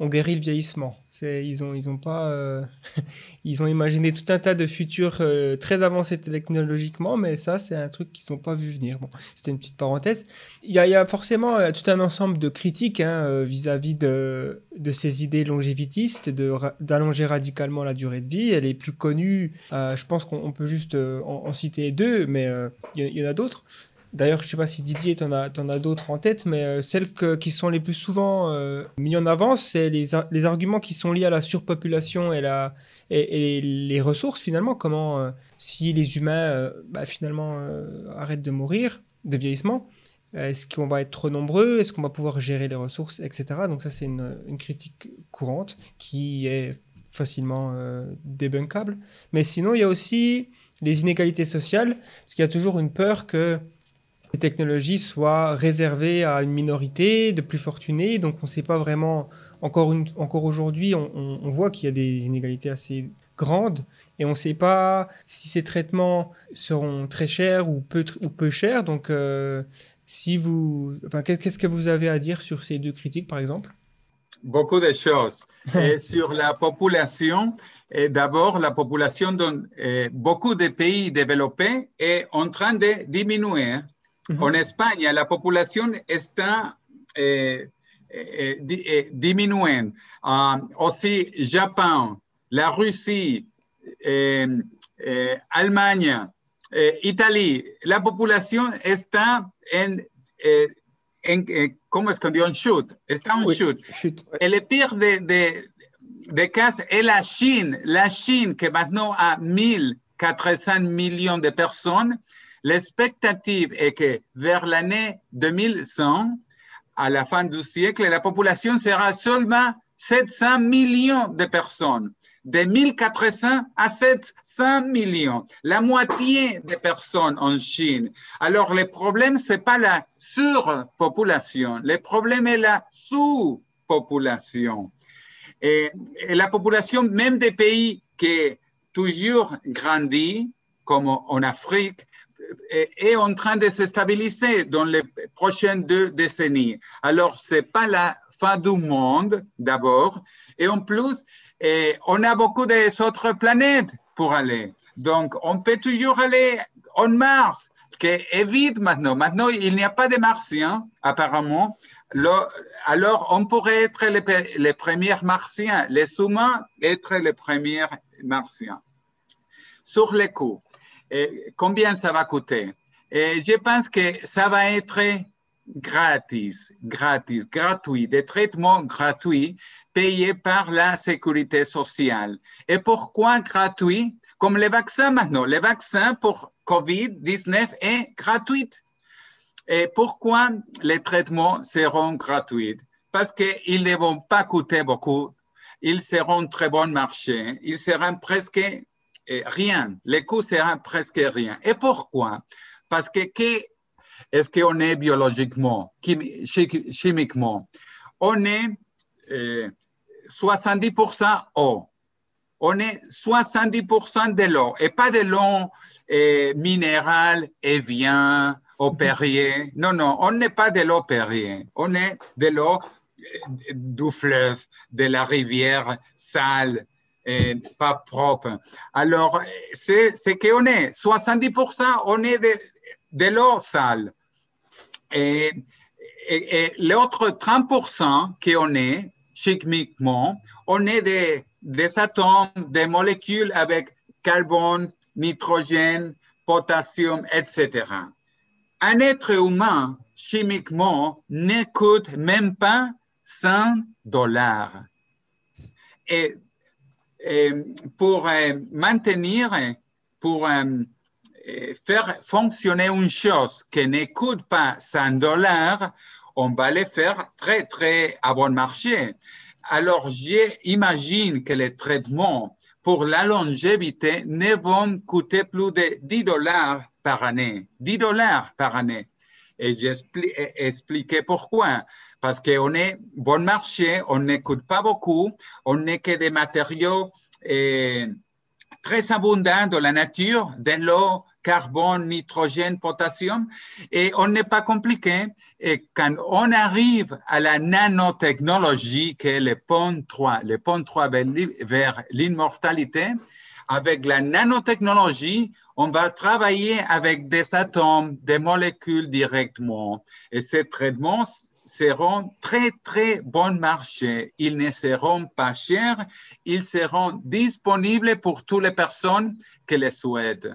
ont guéri le vieillissement. Ils ont, pas, euh, imaginé tout un tas de futurs euh, très avancés technologiquement, mais ça, c'est un truc qu'ils n'ont pas vu venir. C'était une petite parenthèse. Il y a, forcément euh, tout un ensemble de critiques hein, vis-à-vis de, ces idées longévitistes, d'allonger radicalement la durée de vie. Elle est plus connue. je pense qu'on peut juste en, citer deux, mais il y, en a d'autres. D'ailleurs, je ne sais pas si Didier, tu en as, d'autres en tête, mais euh, celles qui sont les plus souvent euh, mises en avant, c'est les, arguments qui sont liés à la surpopulation et, les ressources, finalement. Comment, euh, si les humains, bah, finalement, arrêtent de mourir, de vieillissement, est-ce qu'on va être trop nombreux? Est-ce qu'on va pouvoir gérer les ressources, etc. Donc ça, c'est une, critique courante qui est facilement débunkable. Mais sinon, il y a aussi les inégalités sociales, parce qu'il y a toujours une peur que les technologies soient réservées à une minorité de plus fortunés. Donc on ne sait pas vraiment, encore, aujourd'hui, on, voit qu'il y a des inégalités assez grandes et on ne sait pas si ces traitements seront très chers ou peu, chers. Donc euh, si vous, qu'est-ce que vous avez à dire sur ces deux critiques par exemple? Beaucoup de choses. et sur la population, d'abord, la population dans beaucoup de pays développés est en train de diminuer. En Espagne, la population está eh, eh, eh, disminuyendo. Um, aussi, Japón, la Rusia, Alemania, Italia, la población está en, en ¿cómo es? Que En shoot, está en shoot. El pire de, de, de casos es la China, la China que maintenant a 1.400 millions de personnes, L'expectative est que vers l'année 2100, à la fin du siècle, la population sera seulement 700 millions de personnes. De 1400 à 700 millions, la moitié des personnes en Chine. Alors, le problème, c'est pas la surpopulation, le problème est la sous-population. Et, et, la population, même des pays qui toujours grandit, comme en Afrique, est en train de se stabiliser dans les prochaines deux décennies. Alors, c'est pas la fin du monde d'abord, et en plus, on a beaucoup d'autres planètes pour aller. Donc, on peut toujours aller en Mars, qui est vide maintenant. Maintenant, il n'y a pas de Martiens, apparemment. Alors, on pourrait être les, les premiers Martiens, les humains être les premiers Martiens. Sur les coûts, combien ça va coûter? Je pense que ça va être gratis, gratis, gratuit, des traitements gratuits payés par la sécurité sociale. Et pourquoi gratuit? Comme les vaccins maintenant. Les vaccins pour COVID-19 est gratuit. Et pourquoi les traitements seront gratuits? Parce qu'ils ne vont pas coûter beaucoup. Ils seront très bon marché. Ils seront presque rien. Les coûts seront presque rien. Et pourquoi? Parce que est-ce qu'on est biologiquement, chimiquement? On est 70% euh, eau. On est 70% de l'eau et pas de l'eau euh, minérale et bien opérée. Non, non, on n'est pas de l'eau opérée. On est de l'eau euh, du fleuve, de la rivière sale, et pas propre. Alors, c'est qu'on est 70%, on est de, de l'eau sale. Et, et, l'autre 30% qu'on est, chimiquement, on est des, des atomes, des molécules avec carbone, nitrogène, potassium, etc. Un être humain, chimiquement, ne coûte même pas 100 dollars. Et, pour euh, maintenir, pour euh, faire fonctionner une chose qui ne coûte pas 100 dollars, on va le faire très, très à bon marché. Alors, j'imagine que les traitements pour la longévité ne vont coûter plus de 10 dollars par année. 10 dollars par année. Et j'ai expliqué pourquoi. Parce qu'on est bon marché, on n'écoute pas beaucoup, on n'est que des matériaux eh, très abondants de la nature, de l'eau, carbone, nitrogène, potassium, et on n'est pas compliqué. Et quand on arrive à la nanotechnologie, qui est le pont 3, le pont 3 vers l'immortalité, avec la nanotechnologie, on va travailler avec des atomes, des molécules directement. Et ces traitements seront très, très bon marché. Ils ne seront pas chers. Ils seront disponibles pour toutes les personnes qui les souhaitent.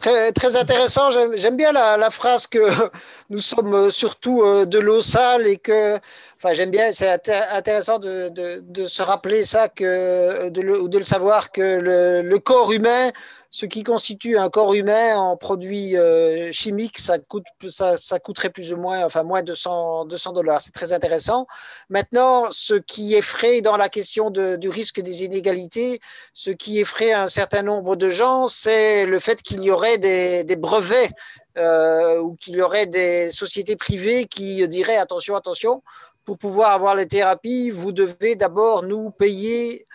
Très, très intéressant. J'aime bien la, phrase que nous sommes surtout euh, de l'eau sale et que, enfin, j'aime bien, c'est intéressant de, se rappeler ça, que, de, le, savoir que le corps humain ce qui constitue un corps humain en produits euh, chimiques, ça, coûte, ça, coûterait plus ou moins, enfin moins de 200, 200 dollars. C'est très intéressant. Maintenant, ce qui effraie dans la question du risque des inégalités, ce qui effraie un certain nombre de gens, c'est le fait qu'il y aurait des, brevets euh, ou qu'il y aurait des sociétés privées qui diraient attention, attention, pour pouvoir avoir les thérapies, vous devez d'abord nous payer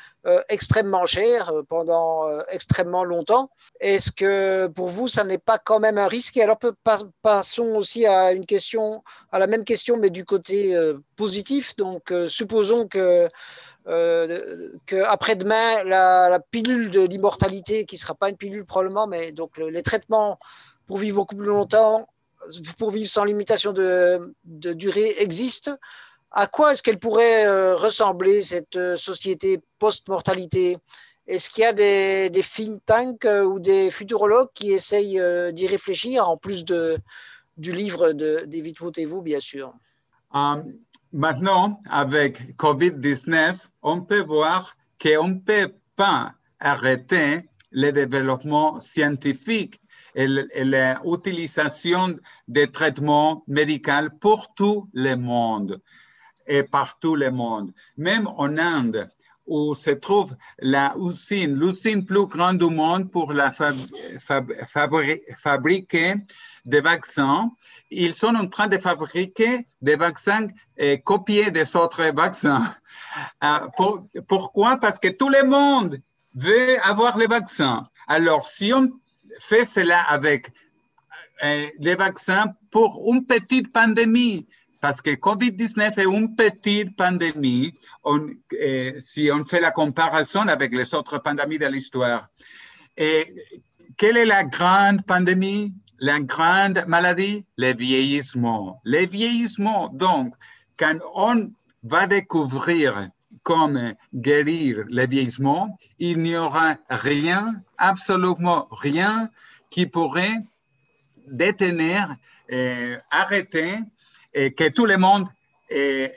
extrêmement cher euh, pendant euh, extrêmement longtemps. Est-ce que pour vous, ça n'est pas quand même un risque? Et alors, passons aussi à une question, à la même question, mais du côté positif. Donc, supposons que qu'après-demain, la, pilule de l'immortalité, qui ne sera pas une pilule probablement, mais donc les traitements pour vivre beaucoup plus longtemps, pour vivre sans limitation de durée existent à quoi est-ce qu'elle pourrait euh, ressembler, cette euh, société post-mortalité? Est-ce qu'il y a des, think tanks euh, ou des futurologues qui essayent d'y réfléchir, en plus du livre de David Wood et vous, bien sûr? Maintenant, avec COVID-19, on peut voir qu'on ne peut pas arrêter le développement scientifique et l'utilisation des traitements médicaux pour tout le monde et partout le monde. Même en Inde, où se trouve la usine, l'usine plus grande du monde pour la fabriquer des vaccins. Ils sont en train de fabriquer des vaccins et copier des autres vaccins. Euh, pourquoi? Parce que tout le monde veut avoir les vaccins. Alors, si on fait cela avec euh, les vaccins pour une petite pandémie, parce que COVID-19 est une petite pandémie eh, si on fait la comparaison avec les autres pandémies de l'histoire. Et quelle est la grande pandémie, la grande maladie? Le vieillissement. Le vieillissement, donc, quand on va découvrir comment guérir le vieillissement, il n'y aura rien, absolument rien, qui pourrait détenir, et arrêter que tout le monde ait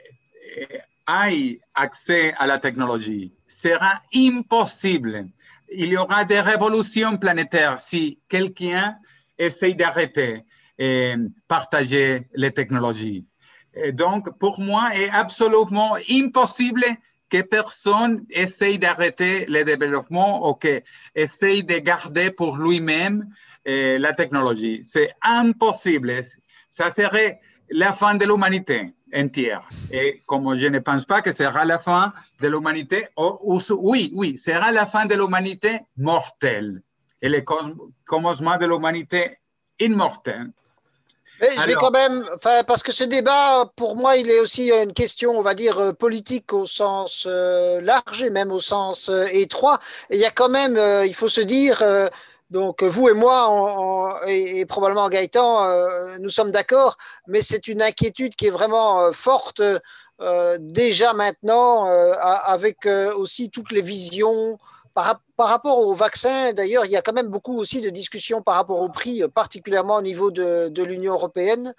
accès à la technologie. Sera impossible. Il y aura des révolutions planétaires si quelqu'un essaye d'arrêter et partager les technologies. Donc, pour moi, est absolument impossible que personne essaye d'arrêter le développement ou que essaye de garder pour lui-même eh, la technologie. C'est impossible. Ça serait la fin de l'humanité entière. Et comme je ne pense pas que ce sera la fin de l'humanité, oui, oui, sera la fin de l'humanité mortelle et le commencement de l'humanité immortel. je vais quand même, parce que ce débat, pour moi, il est aussi une question, on va dire, euh, politique au sens euh, large et même au sens euh, étroit. Et il y a quand même, il faut se dire, donc vous et moi, et, probablement Gaëtan, nous sommes d'accord, mais c'est une inquiétude qui est vraiment forte déjà maintenant, avec aussi toutes les visions par, rapport au vaccin, d'ailleurs, il y a quand même beaucoup aussi de discussions par rapport au prix, particulièrement au niveau de, l'Union européenne.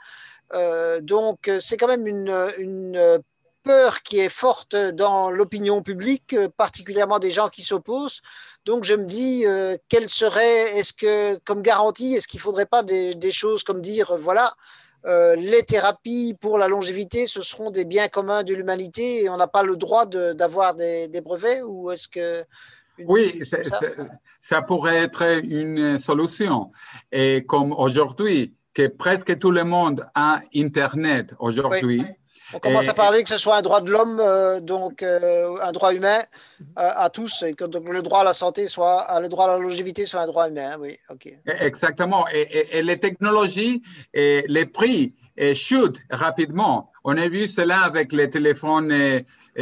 Euh, donc, c'est quand même une, peur qui est forte dans l'opinion publique, particulièrement des gens qui s'opposent. Donc, je me dis, euh, quelle serait, est-ce que, comme garantie, est-ce qu'il ne faudrait pas des, choses comme dire, voilà, euh, les thérapies pour la longévité, ce seront des biens communs de l'humanité et on n'a pas le droit d'avoir des, des, brevets Ou est-ce que oui, ça. pourrait être une solution. Et comme aujourd'hui, que presque tout le monde a Internet aujourd'hui. On commence à parler que ce soit un droit de l'homme, euh, donc euh, un droit humain euh, à tous, et que le droit à la santé soit, le droit à la longévité soit un droit humain. Oui, ok. E-, exactement. Et, les technologies et les prix chutent rapidement. On a vu cela avec les téléphones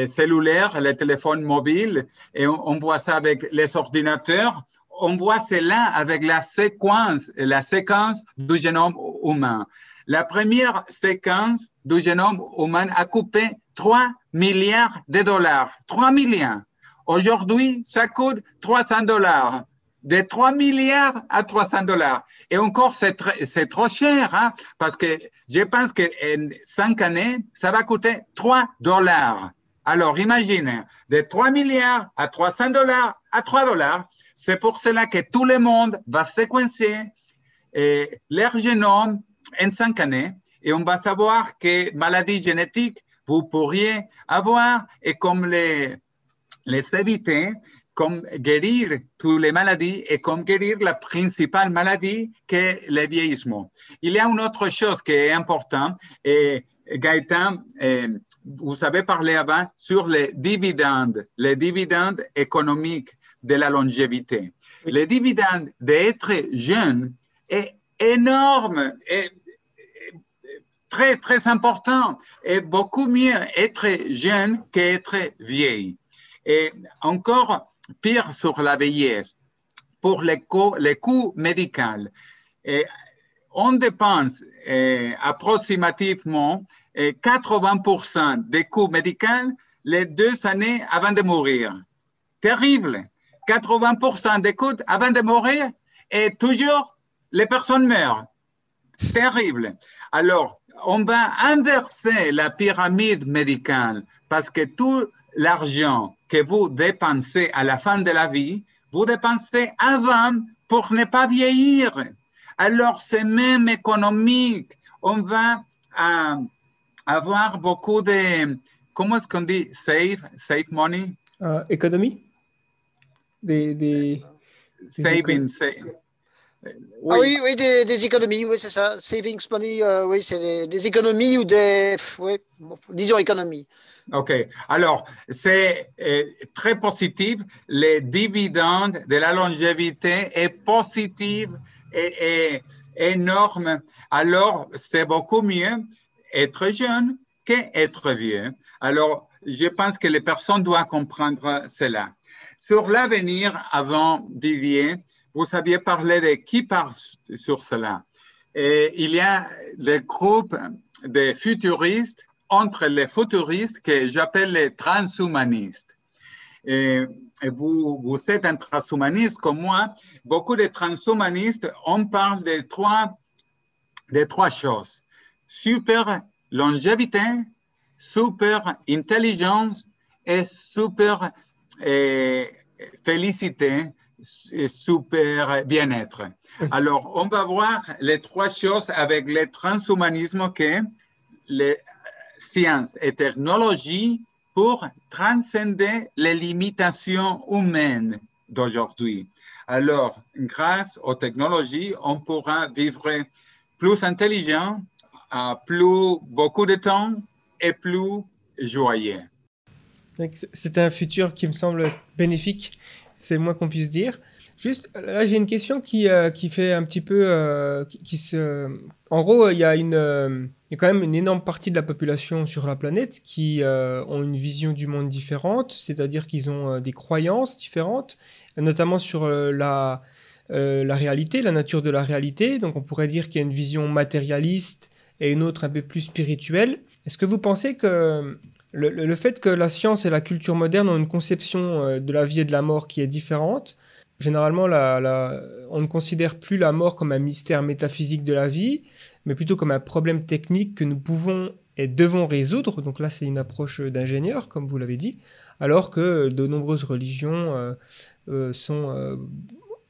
cellulaires, les téléphones mobiles, et on, voit ça avec les ordinateurs. On voit cela avec la séquence, la séquence du génome humain. La première séquence du génome humain a coupé 3 milliards de dollars. 3 milliards. Aujourd'hui, ça coûte 300 dollars de 3 milliards à 300 dollars. Et encore, c'est trop cher, hein, parce que je pense qu'en 5 années, ça va coûter 3 dollars. Alors, imagine, de 3 milliards à 300 dollars à 3 dollars, c'est pour cela que tout le monde va séquencer et leur génome en 5 années et on va savoir que maladies génétiques vous pourriez avoir et comme les, les éviter, comme guérir toutes les maladies et comme guérir la principale maladie qui est le vieillissement. Il y a une autre chose qui est importante et Gaëtan, vous avez parlé avant sur les dividendes, les dividendes économiques de la longévité. Les dividendes d'être jeune est énorme, et très, très important et beaucoup mieux être jeune qu'être vieille. Et encore pire sur la vieillesse, pour les coûts, médicaux. On dépense eh, approximativement 80% eh, des coûts médicaux les deux années avant de mourir. Terrible. 80% des coûts avant de mourir et toujours les personnes meurent. Terrible. Alors, on va inverser la pyramide médicale parce que tout l'argent que vous dépensez à la fin de la vie, vous dépensez avant pour ne pas vieillir. Alors, c'est même économique. On va euh, avoir beaucoup de, comment est-ce qu'on dit, save, save money? Uh, économie? Des, des, saving, oui. Ah oui, oui, des, économies, oui, c'est ça. Savings money, euh, oui, c'est des, économies ou des, oui, disons économies. OK. Alors, c'est euh, très positif. Les dividendes de la longévité est positif et, énorme. Alors, c'est beaucoup mieux être jeune qu'être vieux. Alors, je pense que les personnes doivent comprendre cela. Sur l'avenir, avant Didier, vous aviez parlé de qui parle sur cela. Il y a le groupe de futuristes entre les futuristes que j'appelle les transhumanistes. Vous, êtes un transhumaniste comme moi. Beaucoup de transhumanistes, on parle de trois, de trois choses. Super longévité, super intelligence et super félicité, super bien-être. Alors, on va voir les trois choses avec le transhumanisme que les sciences et technologies pour transcender les limitations humaines d'aujourd'hui. Alors, grâce aux technologies, on pourra vivre plus intelligent, à plus beaucoup de temps et plus joyeux. C'est un futur qui me semble bénéfique c'est moins qu'on puisse dire. Juste, là, j'ai une question qui, euh, qui fait un petit peu. euh, qui, se... En gros, il y, a une, euh, y a quand même une énorme partie de la population sur la planète qui ont une vision du monde différente, c'est-à-dire qu'ils ont des croyances différentes, notamment sur la, la réalité, la nature de la réalité. Donc, on pourrait dire qu'il y a une vision matérialiste et une autre un peu plus spirituelle. Est-ce que vous pensez que le, fait que la science et la culture moderne ont une conception euh, de la vie et de la mort qui est différente, généralement, on ne considère plus la mort comme un mystère métaphysique de la vie, mais plutôt comme un problème technique que nous pouvons et devons résoudre. Donc là, c'est une approche d'ingénieur, comme vous l'avez dit, alors que de nombreuses religions euh, euh,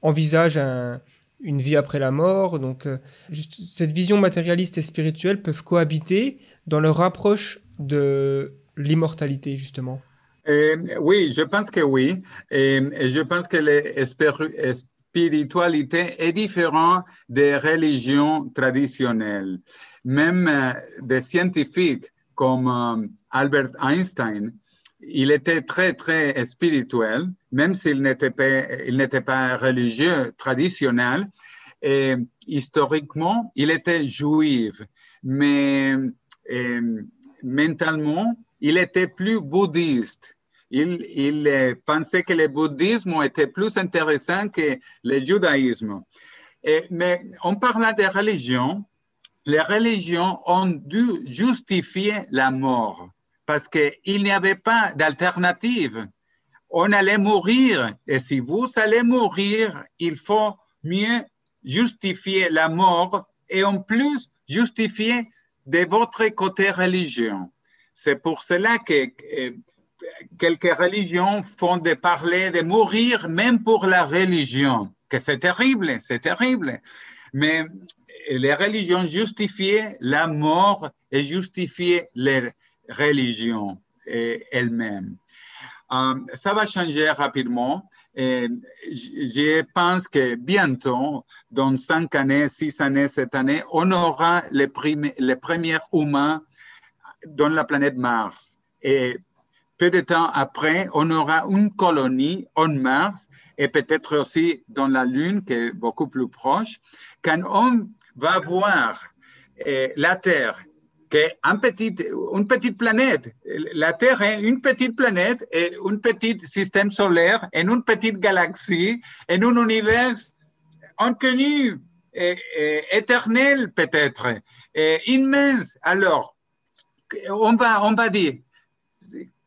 envisagent un- une vie après la mort. Donc, cette vision matérialiste et spirituelle peuvent cohabiter dans leur approche de l'immortalité, justement. Euh, oui, je pense que oui. Et, je pense que la spiritualité est différente des religions traditionnelles. Même euh, des scientifiques comme euh, Albert Einstein, il était très, très spirituel, même s'il n'était pas, religieux traditionnel. Et historiquement, il était juif, mais mentalement, il était plus bouddhiste. Il, euh, pensait que le bouddhisme était plus intéressant que le judaïsme. Mais en parlant des religions, les religions ont dû justifier la mort parce qu'il n'y avait pas d'alternative. On allait mourir et si vous allez mourir, il faut mieux justifier la mort et en plus justifier de votre côté religion. C'est pour cela que quelques religions font de parler de mourir même pour la religion, que c'est terrible, c'est terrible. Mais les religions justifiaient la mort et justifiaient les religions elles-mêmes. Euh, ça va changer rapidement. Je pense que bientôt, dans cinq années, six années, sept années, on aura les premiers humains dans la planète Mars. Et peu de temps après, on aura une colonie en Mars et peut-être aussi dans la Lune, qui est beaucoup plus proche. Quand on va voir eh, la Terre, qui est une petite planète, la Terre est une petite planète et un petit système solaire et une petite galaxie et un univers inconnu, et, éternel peut-être, immense. Alors, on va, on va dire,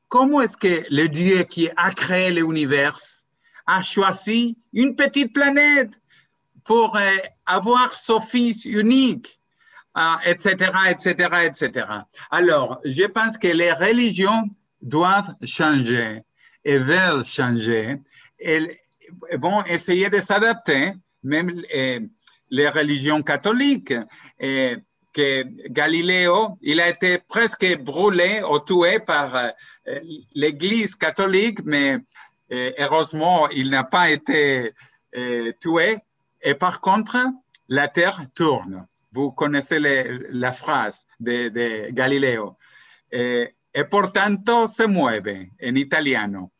comment est-ce que le Dieu qui a créé l'univers a choisi une petite planète pour euh, avoir son fils unique, etc., etc., etc. Alors, je pense que les religions doivent changer et veulent changer. Elles vont essayer de s'adapter, même euh, les religions catholiques. Que Galiléo, il a été presque brûlé ou tué par euh, l'Église catholique, mais euh, heureusement, il n'a pas été euh, tué. Et par contre, la Terre tourne. Vous connaissez la phrase de, de Galileo. Et, et por tanto se mueve en italiano.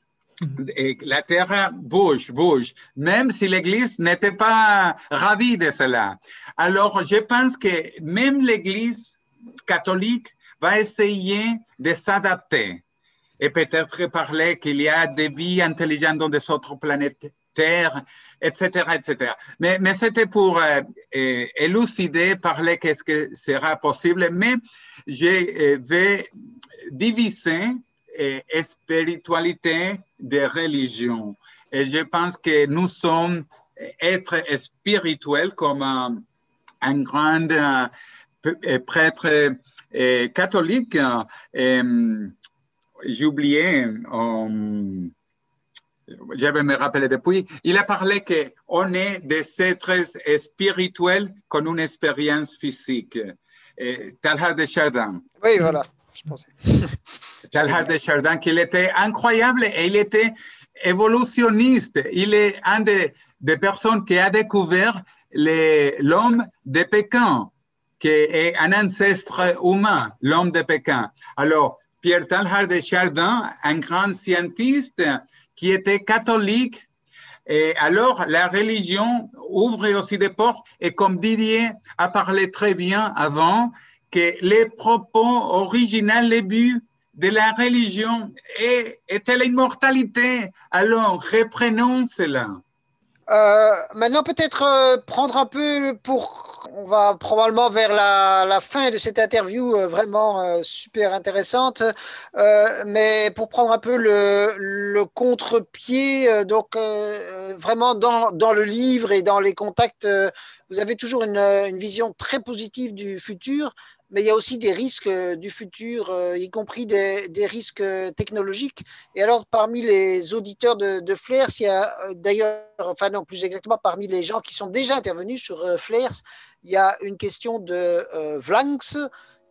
Et la terre bouge, bouge, même si l'Église n'était pas ravie de cela. Alors, je pense que même l'Église catholique va essayer de s'adapter et peut-être parler qu'il y a des vies intelligentes dans des autres planètes Terre, etc., etc. Mais, c'était pour euh, euh, élucider, parler qu'est-ce que sera possible. Mais je vais diviser et spiritualité des religions. Et je pense que nous sommes êtres spirituels comme un, grand euh, prêtre euh, catholique. Euh, oublié, je vais me rappeler depuis, il a parlé qu'on est des êtres spirituels comme une expérience physique. Talhard de Chardin. Oui, voilà je pensais. Talhard de Chardin, qu'il était incroyable et il était évolutionniste. Il est un des, personnes qui a découvert l'homme de Pékin, qui est un ancêtre humain, l'homme de Pékin. Alors, Pierre Talhard de Chardin, un grand scientiste qui était catholique, Et alors, la religion ouvre aussi des portes. Et comme Didier a parlé très bien avant, que les propos originaux, les buts de la religion étaient l'immortalité. Alors, reprenons cela. Euh, maintenant, peut-être euh, prendre un peu pour. On va probablement vers la, la fin de cette interview euh, vraiment super intéressante, mais pour prendre un peu le, le contre-pied, donc vraiment dans, dans, le livre et dans les contacts, vous avez toujours une, une, vision très positive du futur, mais il y a aussi des risques euh, du futur, euh, y compris des, risques euh, technologiques. Et alors, parmi les auditeurs de, de Flares, il y a d'ailleurs, enfin non, plus exactement, parmi les gens qui sont déjà intervenus sur Flares, il y a une question de Vlanx,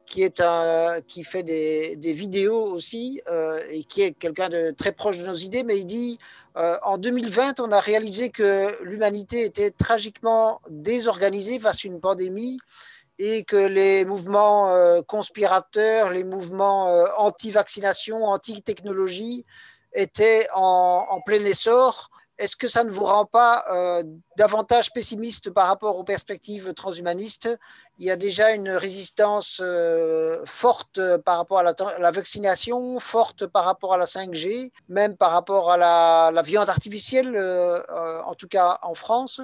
qui, est un, qui fait des vidéos aussi et qui est quelqu'un de très proche de nos idées, mais il dit en 2020, on a réalisé que l'humanité était tragiquement désorganisée face à une pandémie et que les mouvements euh, conspirateurs, les mouvements euh, anti-vaccination, anti-technologie étaient en, plein essor. Est-ce que ça ne vous rend pas euh, davantage pessimiste par rapport aux perspectives transhumanistes? Il y a déjà une résistance forte par rapport à la, vaccination, forte par rapport à la 5G, même par rapport à la, viande artificielle, en tout cas en France.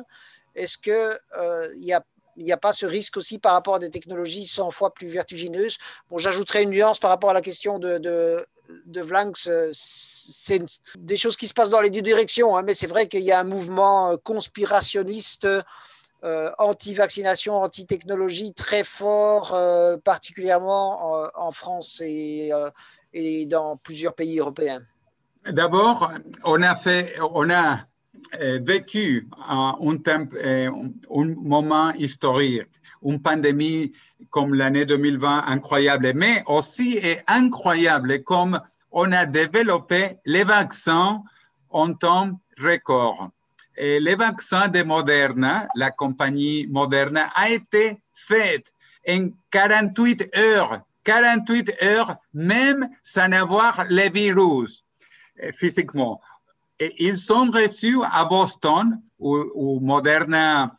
Est-ce qu'il y a il n'y a pas ce risque aussi par rapport à des technologies 100 fois plus vertigineuses. Bon, j'ajouterai une nuance par rapport à la question de, de, de Vlanx. Euh, c'est des choses qui se passent dans les deux directions, hein, mais c'est vrai qu'il y a un mouvement euh, conspirationniste. Euh, anti-vaccination, anti-technologie très fort, particulièrement en, France et, et, dans plusieurs pays européens. D'abord, on a fait, on a vécu un, euh, un, moment historique, une pandémie comme l'année 2020 incroyable, mais aussi incroyable comme on a développé les vaccins en temps record. Et les vaccins de Moderna, la compagnie Moderna, a été fait en 48 heures, 48 heures, même sans avoir les virus euh, physiquement ils sont reçus à Boston, où, Moderna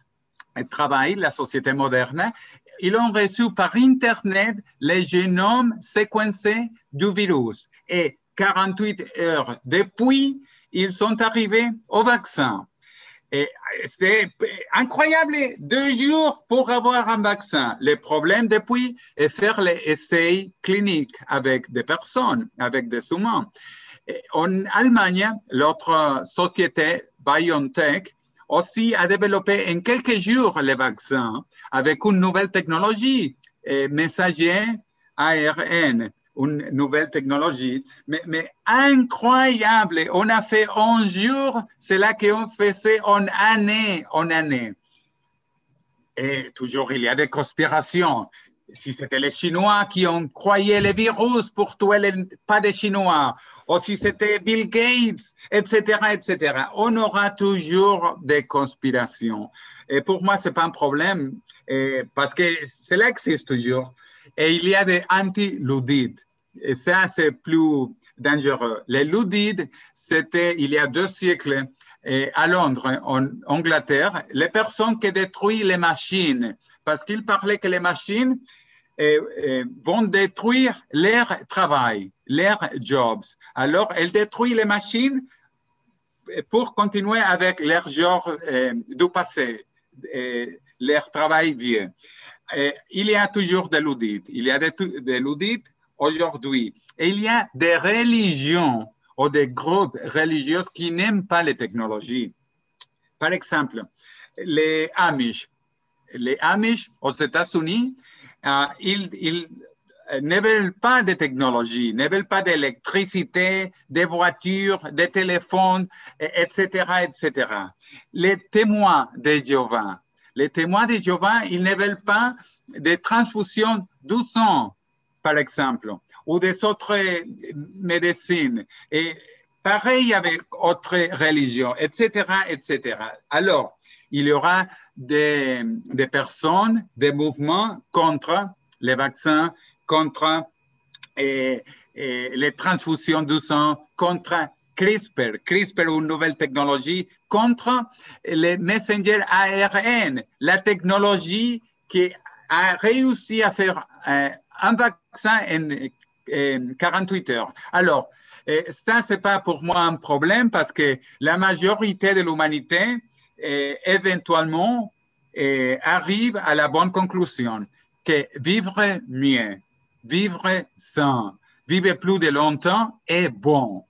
travaille, la société Moderna. Ils ont reçu par Internet les génomes séquencés du virus. Et 48 heures depuis, ils sont arrivés au vaccin. C'est incroyable, deux jours pour avoir un vaccin. Le problème depuis est faire les essais cliniques avec des personnes, avec des humains. En Allemagne, l'autre société, BioNTech, aussi a développé en quelques jours les vaccins avec une nouvelle technologie, messager ARN, une nouvelle technologie, mais, incroyable. On a fait en jours, c'est là qu'on faisait en année, en année. Et toujours, il y a des conspirations si c'était les Chinois qui ont croyé les virus pour tuer les, pas des Chinois, ou si c'était Bill Gates, etc., etc. On aura toujours des conspirations. Et pour moi, c'est pas un problème, parce que cela existe toujours. Et il y a des anti-ludides. Et ça, c'est plus dangereux. Les ludides, c'était il y a deux siècles, à Londres, en Angleterre, les personnes qui détruisent les machines, parce qu'ils parlaient que les machines vont détruire leur travail, leurs jobs. Alors, elles détruisent les machines pour continuer avec leur genre euh, du passé, leur travail vieux. il y a toujours des ludites. Il y a des, des ludites aujourd'hui. Et il y a des religions ou des groupes religieux qui n'aiment pas les technologies. Par exemple, les Amish. Les Amish aux États-Unis, uh, ils, ils, ne veulent pas de technologie, ne veulent pas d'électricité, des voitures, des téléphones, etc., etc. Les témoins de Jéhovah, les témoins de Jéhovah, ils ne veulent pas de transfusion du sang, par exemple, ou des autres médecines. Et pareil avec autres religions, etc., etc. Alors, il y aura des, personnes, des mouvements contre les vaccins, contre les transfusions du sang, contre CRISPR, CRISPR, une nouvelle technologie contre les messengers ARN, la technologie qui a réussi à faire un, un vaccin en, en 48 heures. Alors, et ça, c'est pas pour moi un problème parce que la majorité de l'humanité, éventuellement, arrive à la bonne conclusion que vivre mieux, vivre sain, vivre plus de longtemps est bon.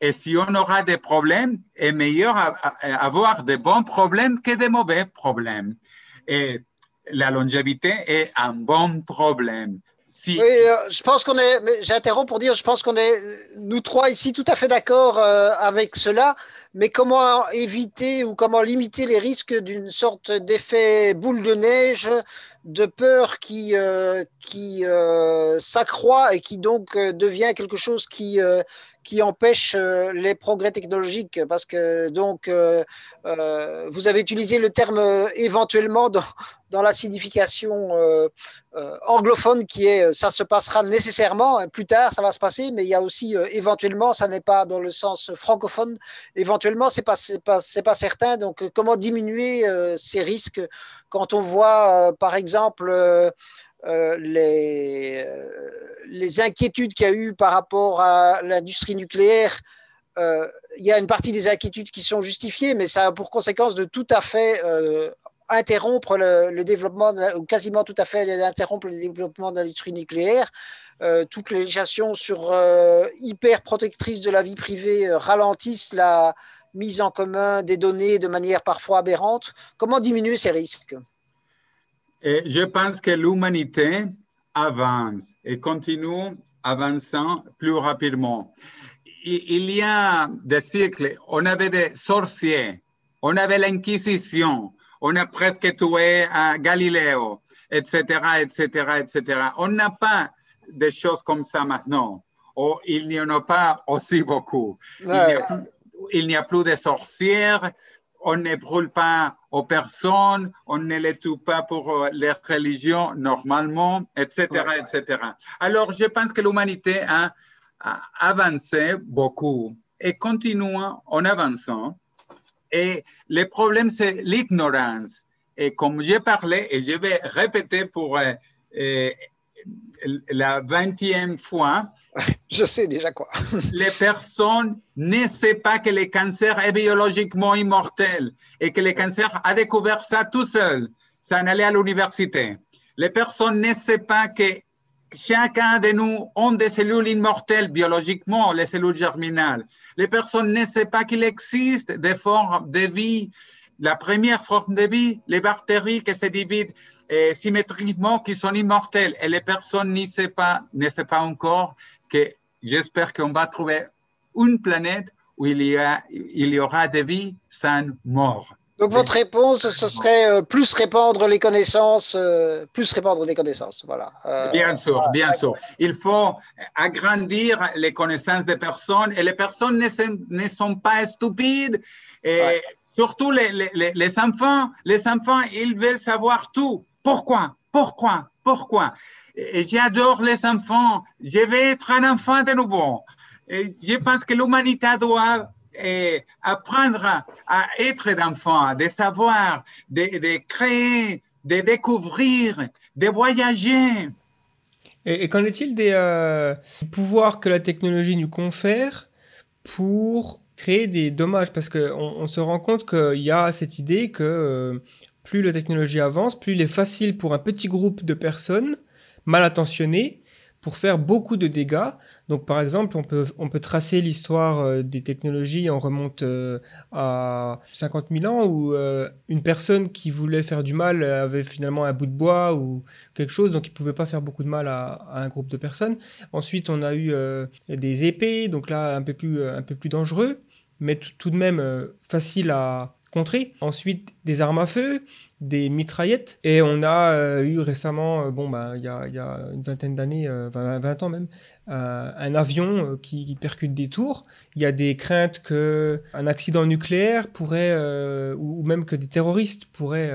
Et si on aura des problèmes, est meilleur avoir de bons problèmes que de mauvais problèmes. Et la longévité est un bon problème. Oui, euh, je pense qu'on est. J'interromps pour dire, je pense qu'on est nous trois ici tout à fait d'accord euh, avec cela. Mais comment éviter ou comment limiter les risques d'une sorte d'effet boule de neige, de peur qui euh, qui s'accroît et qui donc devient quelque chose qui qui empêche les progrès technologiques parce que donc vous avez utilisé le terme éventuellement dans, la signification euh, euh, anglophone qui est euh, ça se passera nécessairement, hein, plus tard ça va se passer, mais il y a aussi éventuellement, ça n'est pas dans le sens francophone, éventuellement c'est pas, pas, pas certain, donc comment diminuer ces risques quand on voit par exemple les, les inquiétudes qu'il y a eu par rapport à l'industrie nucléaire il y a une partie des inquiétudes qui sont justifiées, mais ça a pour conséquence de tout à fait interrompre le, développement, ou quasiment tout à fait interrompre le développement de l'industrie nucléaire. Euh, toutes les législations sur euh, hyper protectrices de la vie privée euh, ralentissent la mise en commun des données de manière parfois aberrante. Comment diminuer ces risques? Et Je pense que l'humanité avance et continue avançant plus rapidement. Il y a des siècles, on avait des sorciers, on avait l'Inquisition, on a presque tué à Galiléo, etc., etc., etc. On n'a pas des choses comme ça maintenant. Ou il n'y en a pas aussi beaucoup. Il n'y a, plus de sorcières, on ne brûle pas aux personnes, on ne les tue pas pour euh, les religions normalement, etc., etc. Alors, je pense que l'humanité a, a, avancé beaucoup et continue en avançant. Et le problème, c'est l'ignorance. Et comme j'ai parlé, et je vais répéter pour euh, euh, la vingtième fois. Je sais déjà quoi. les personnes ne savent pas que le cancer est biologiquement immortel et que le cancer a découvert ça tout seul, sans aller à l'université. Les personnes ne savent pas que chacun de nous ont des cellules immortelles biologiquement, les cellules germinales. Les personnes ne savent pas qu'il existe des formes de vie. La première forme de vie, les bactéries qui se divident euh, symétriquement, qui sont immortelles. Et les personnes ne savent pas, ne savent pas encore que j'espère qu'on va trouver une planète où il y, a, il y aura des vies sans mort. Donc votre réponse, ce serait euh, plus répandre les connaissances, euh, plus répandre les connaissances, voilà. Euh, bien sûr, bien sûr. Il faut agrandir les connaissances des personnes et les personnes ne, sont pas stupides. Et surtout les, les, les, enfants, les enfants, ils veulent savoir tout. Pourquoi? Pourquoi? Pourquoi? J'adore les enfants. Je vais être un enfant de nouveau. Je pense que l'humanité doit et apprendre à être d'enfant, de savoir, de, créer, de découvrir, de voyager. Et, qu'en est-il des euh, pouvoirs que la technologie nous confère pour créer des dommages Parce qu'on on se rend compte qu'il y a cette idée que euh, plus la technologie avance, plus il est facile pour un petit groupe de personnes mal intentionnées pour faire beaucoup de dégâts. Donc, par exemple, on peut, on peut tracer l'histoire euh, des technologies, on remonte euh, à 50 000 ans, où euh, une personne qui voulait faire du mal avait finalement un bout de bois ou quelque chose, donc il ne pouvait pas faire beaucoup de mal à, un groupe de personnes. Ensuite, on a eu des épées, donc là, un peu plus, un peu plus dangereux, mais tout de même facile à contrer. Ensuite, des armes à feu, des mitraillettes. Et on a euh, eu récemment, euh, bon, bah, il y, a, une vingtaine d'années, 20, euh, 20, ans même, un avion qui, percute des tours. Il y a des craintes qu'un accident nucléaire pourrait, ou, même que des terroristes pourraient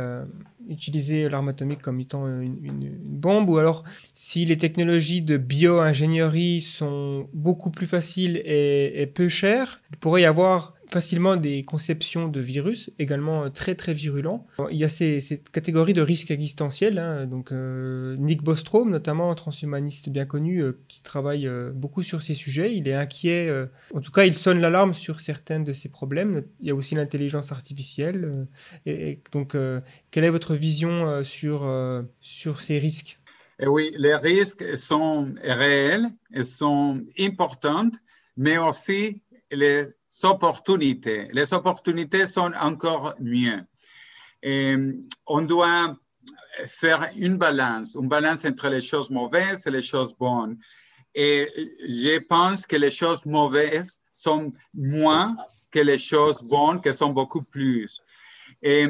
utiliser l'arme atomique comme étant une, bombe, ou alors si les technologies de bio-ingénierie sont beaucoup plus faciles et peu chères, il pourrait y avoir facilement des conceptions de virus également euh, très très virulents. Il y a ces, cette catégorie de risques existentiels, hein, donc euh, Nick Bostrom notamment, transhumaniste bien connu, euh, qui travaille beaucoup sur ces sujets. Il est inquiet, en tout cas il sonne l'alarme sur certains de ces problèmes. Il y a aussi l'intelligence artificielle. et, donc quelle est votre vision sur, sur ces risques? Et oui, les risques sont réels et sont importants, mais aussi les opportunités. Les opportunités sont encore mieux. Et on doit faire une balance, une balance entre les choses mauvaises et les choses bonnes. Et je pense que les choses mauvaises sont moins que les choses bonnes, qui sont beaucoup plus. Et,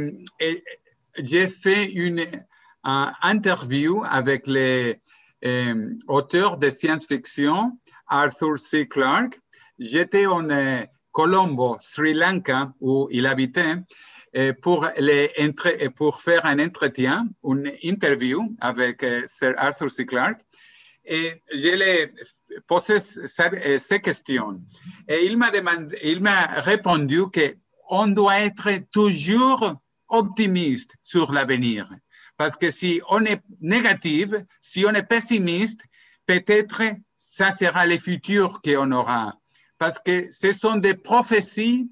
j'ai fait une euh, interview avec les euh, auteurs de science-fiction, Arthur C. Clarke. J'étais en euh, Colombo, Sri Lanka, où il habitait, euh, pour, faire un entretien, une interview avec euh, Sir Arthur C. Clarke. Et je lui ai posé sa- euh, ces questions. Et il m'a il m'a répondu que on doit être toujours optimiste sur l'avenir. Parce que si on est négatif, si on est pessimiste, peut-être ça sera le futur qu'on aura. Parce que ce sont des prophéties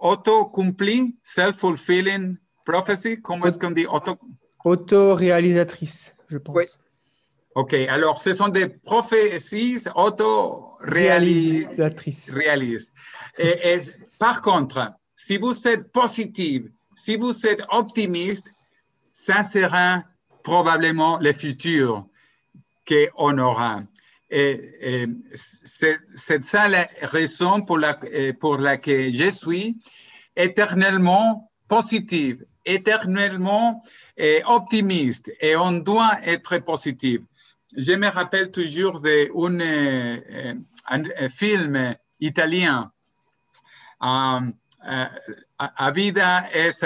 auto-accomplies, self-fulfilling prophecy. Comment est-ce qu'on dit auto? Autoréalisatrice, je pense. Oui. OK, alors ce sont des prophéties. Et, et par contre, si vous êtes positif, si vous êtes optimiste, ça sera probablement le futur qu'on aura. Et, c'est ça la raison pour, la, pour laquelle je suis éternellement positive, éternellement optimiste, et on doit être positif. Je me rappelle toujours d'un euh, film italien, um, uh, A vida es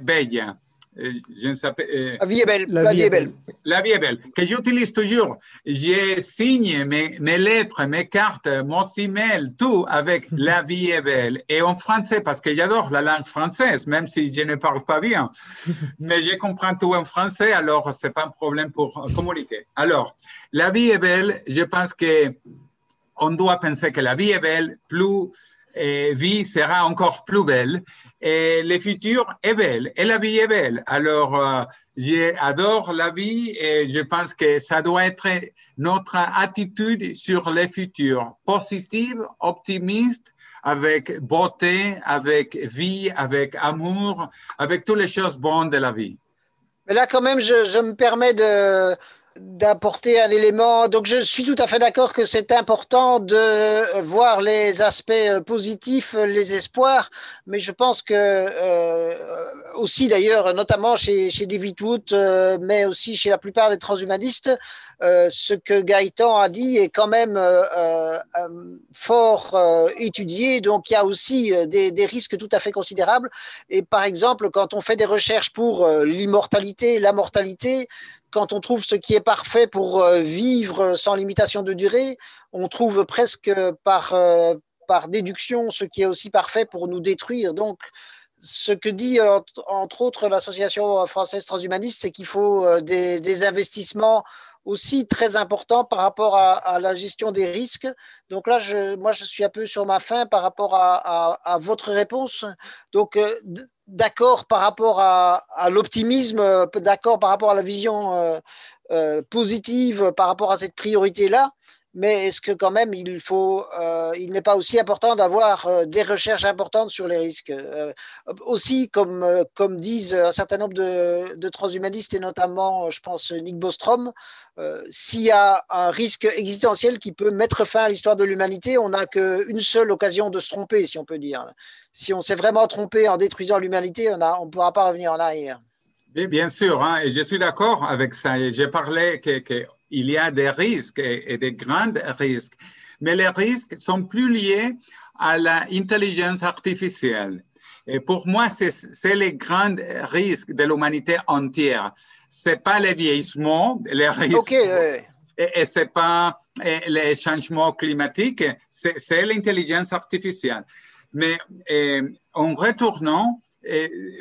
bella. Eh, je ne sais pas, eh, La vie est belle. La, vie est belle. la vie est belle, que j'utilise toujours. Je signe mes, mes lettres, mes cartes, mon email, tout avec la vie est belle. Et en français, parce que j'adore la langue française, même si je ne parle pas bien. Mais je comprends tout en français, alors c'est pas un problème pour communiquer. Alors, la vie est belle, je pense que on doit penser que la vie est belle, plus vie sera encore plus belle et le futur est belle et la vie est belle. Alors, euh, j'adore la vie et je pense que ça doit être notre attitude sur le futur, positive, optimiste, avec beauté, avec vie, avec amour, avec toutes les choses bonnes de la vie. Mais là, quand même, je, je me permets de d'apporter un élément. Donc, je suis tout à fait d'accord que c'est important de voir les aspects positifs, les espoirs, mais je pense que euh, aussi, d'ailleurs, notamment chez, chez David Wood, euh, mais aussi chez la plupart des transhumanistes, euh, ce que Gaëtan a dit est quand même euh, fort euh, étudié. Donc, il y a aussi des, risques tout à fait considérables. Et par exemple, quand on fait des recherches pour euh, l'immortalité, la mortalité, quand on trouve ce qui est parfait pour euh, vivre sans limitation de durée, on trouve presque par, euh, par déduction ce qui est aussi parfait pour nous détruire. Donc, ce que dit entre autres l'association française transhumaniste, c'est qu'il faut euh, des, investissements aussi très importants par rapport à, la gestion des risques. Donc là, moi, je suis un peu sur ma fin par rapport à votre réponse. Donc, euh, d'accord par rapport à, l'optimisme, d'accord par rapport à la vision euh, euh, positive, par rapport à cette priorité-là mais est-ce que quand même il faut, euh, il n'est pas aussi important d'avoir euh, des recherches importantes sur les risques euh, Aussi, comme, comme disent un certain nombre de, transhumanistes et notamment, je pense, Nick Bostrom, s'il y a un risque existentiel qui peut mettre fin à l'histoire de l'humanité, on n'a qu'une seule occasion de se tromper, si on peut dire. Si on s'est vraiment trompé en détruisant l'humanité, on ne pourra pas revenir en arrière. Oui, bien sûr, hein, et je suis d'accord avec ça. J'ai parlé que il y a des risques et, des grands risques, mais les risques sont plus liés à l'intelligence artificielle. Et pour moi, c'est le grand risque de l'humanité entière. C'est pas le vieillissement, les risques. Ok, Et, c'est pas les changements climatiques, c'est l'intelligence artificielle. Mais en retournant,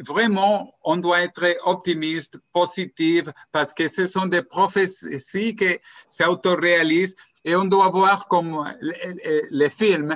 vraiment, on doit être optimiste, positif, parce que ce sont des prophéties qui s'autoréalisent et on doit voir comme les, films,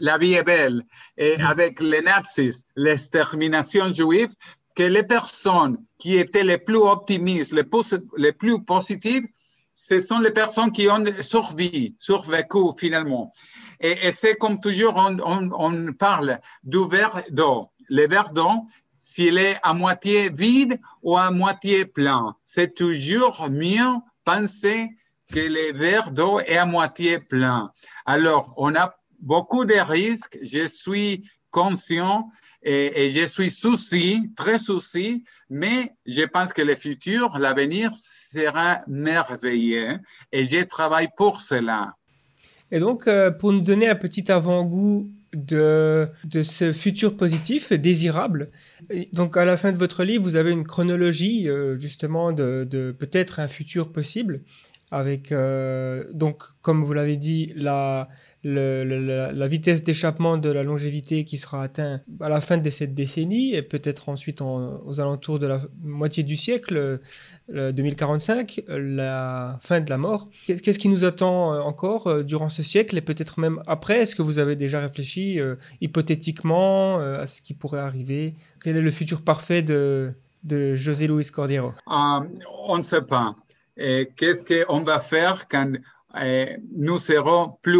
La vie est belle, et avec les nazis, l'extermination juive, que les personnes qui étaient les plus optimistes, les, plus, les plus positives, ce sont les personnes qui ont survécu, survécu finalement. Et, c'est comme toujours, on, on, on, parle du verre d'eau. Le verre d'eau, s'il est à moitié vide ou à moitié plein, c'est toujours mieux penser que le verre d'eau est à moitié plein. Alors, on a beaucoup de risques. Je suis conscient et, je suis souci, très souci, mais je pense que le futur, l'avenir sera merveilleux et je travaille pour cela. Et donc, euh, pour nous donner un petit avant-goût de, de ce futur positif, désirable, donc à la fin de votre livre, vous avez une chronologie euh, justement de, de peut-être un futur possible avec, euh, donc, comme vous l'avez dit, la, la, vitesse d'échappement de la longévité qui sera atteinte à la fin de cette décennie et peut-être ensuite aux alentours de la moitié du siècle, 2045, la fin de la mort. Qu'est-ce qui nous attend euh, encore euh, durant ce siècle et peut-être même après? Est-ce que vous avez déjà réfléchi hypothétiquement à ce qui pourrait arriver? Quel est le futur parfait de, de José Luis Cordero? On ne sait pas. Qu'est-ce qu'on va faire quand nous serons plus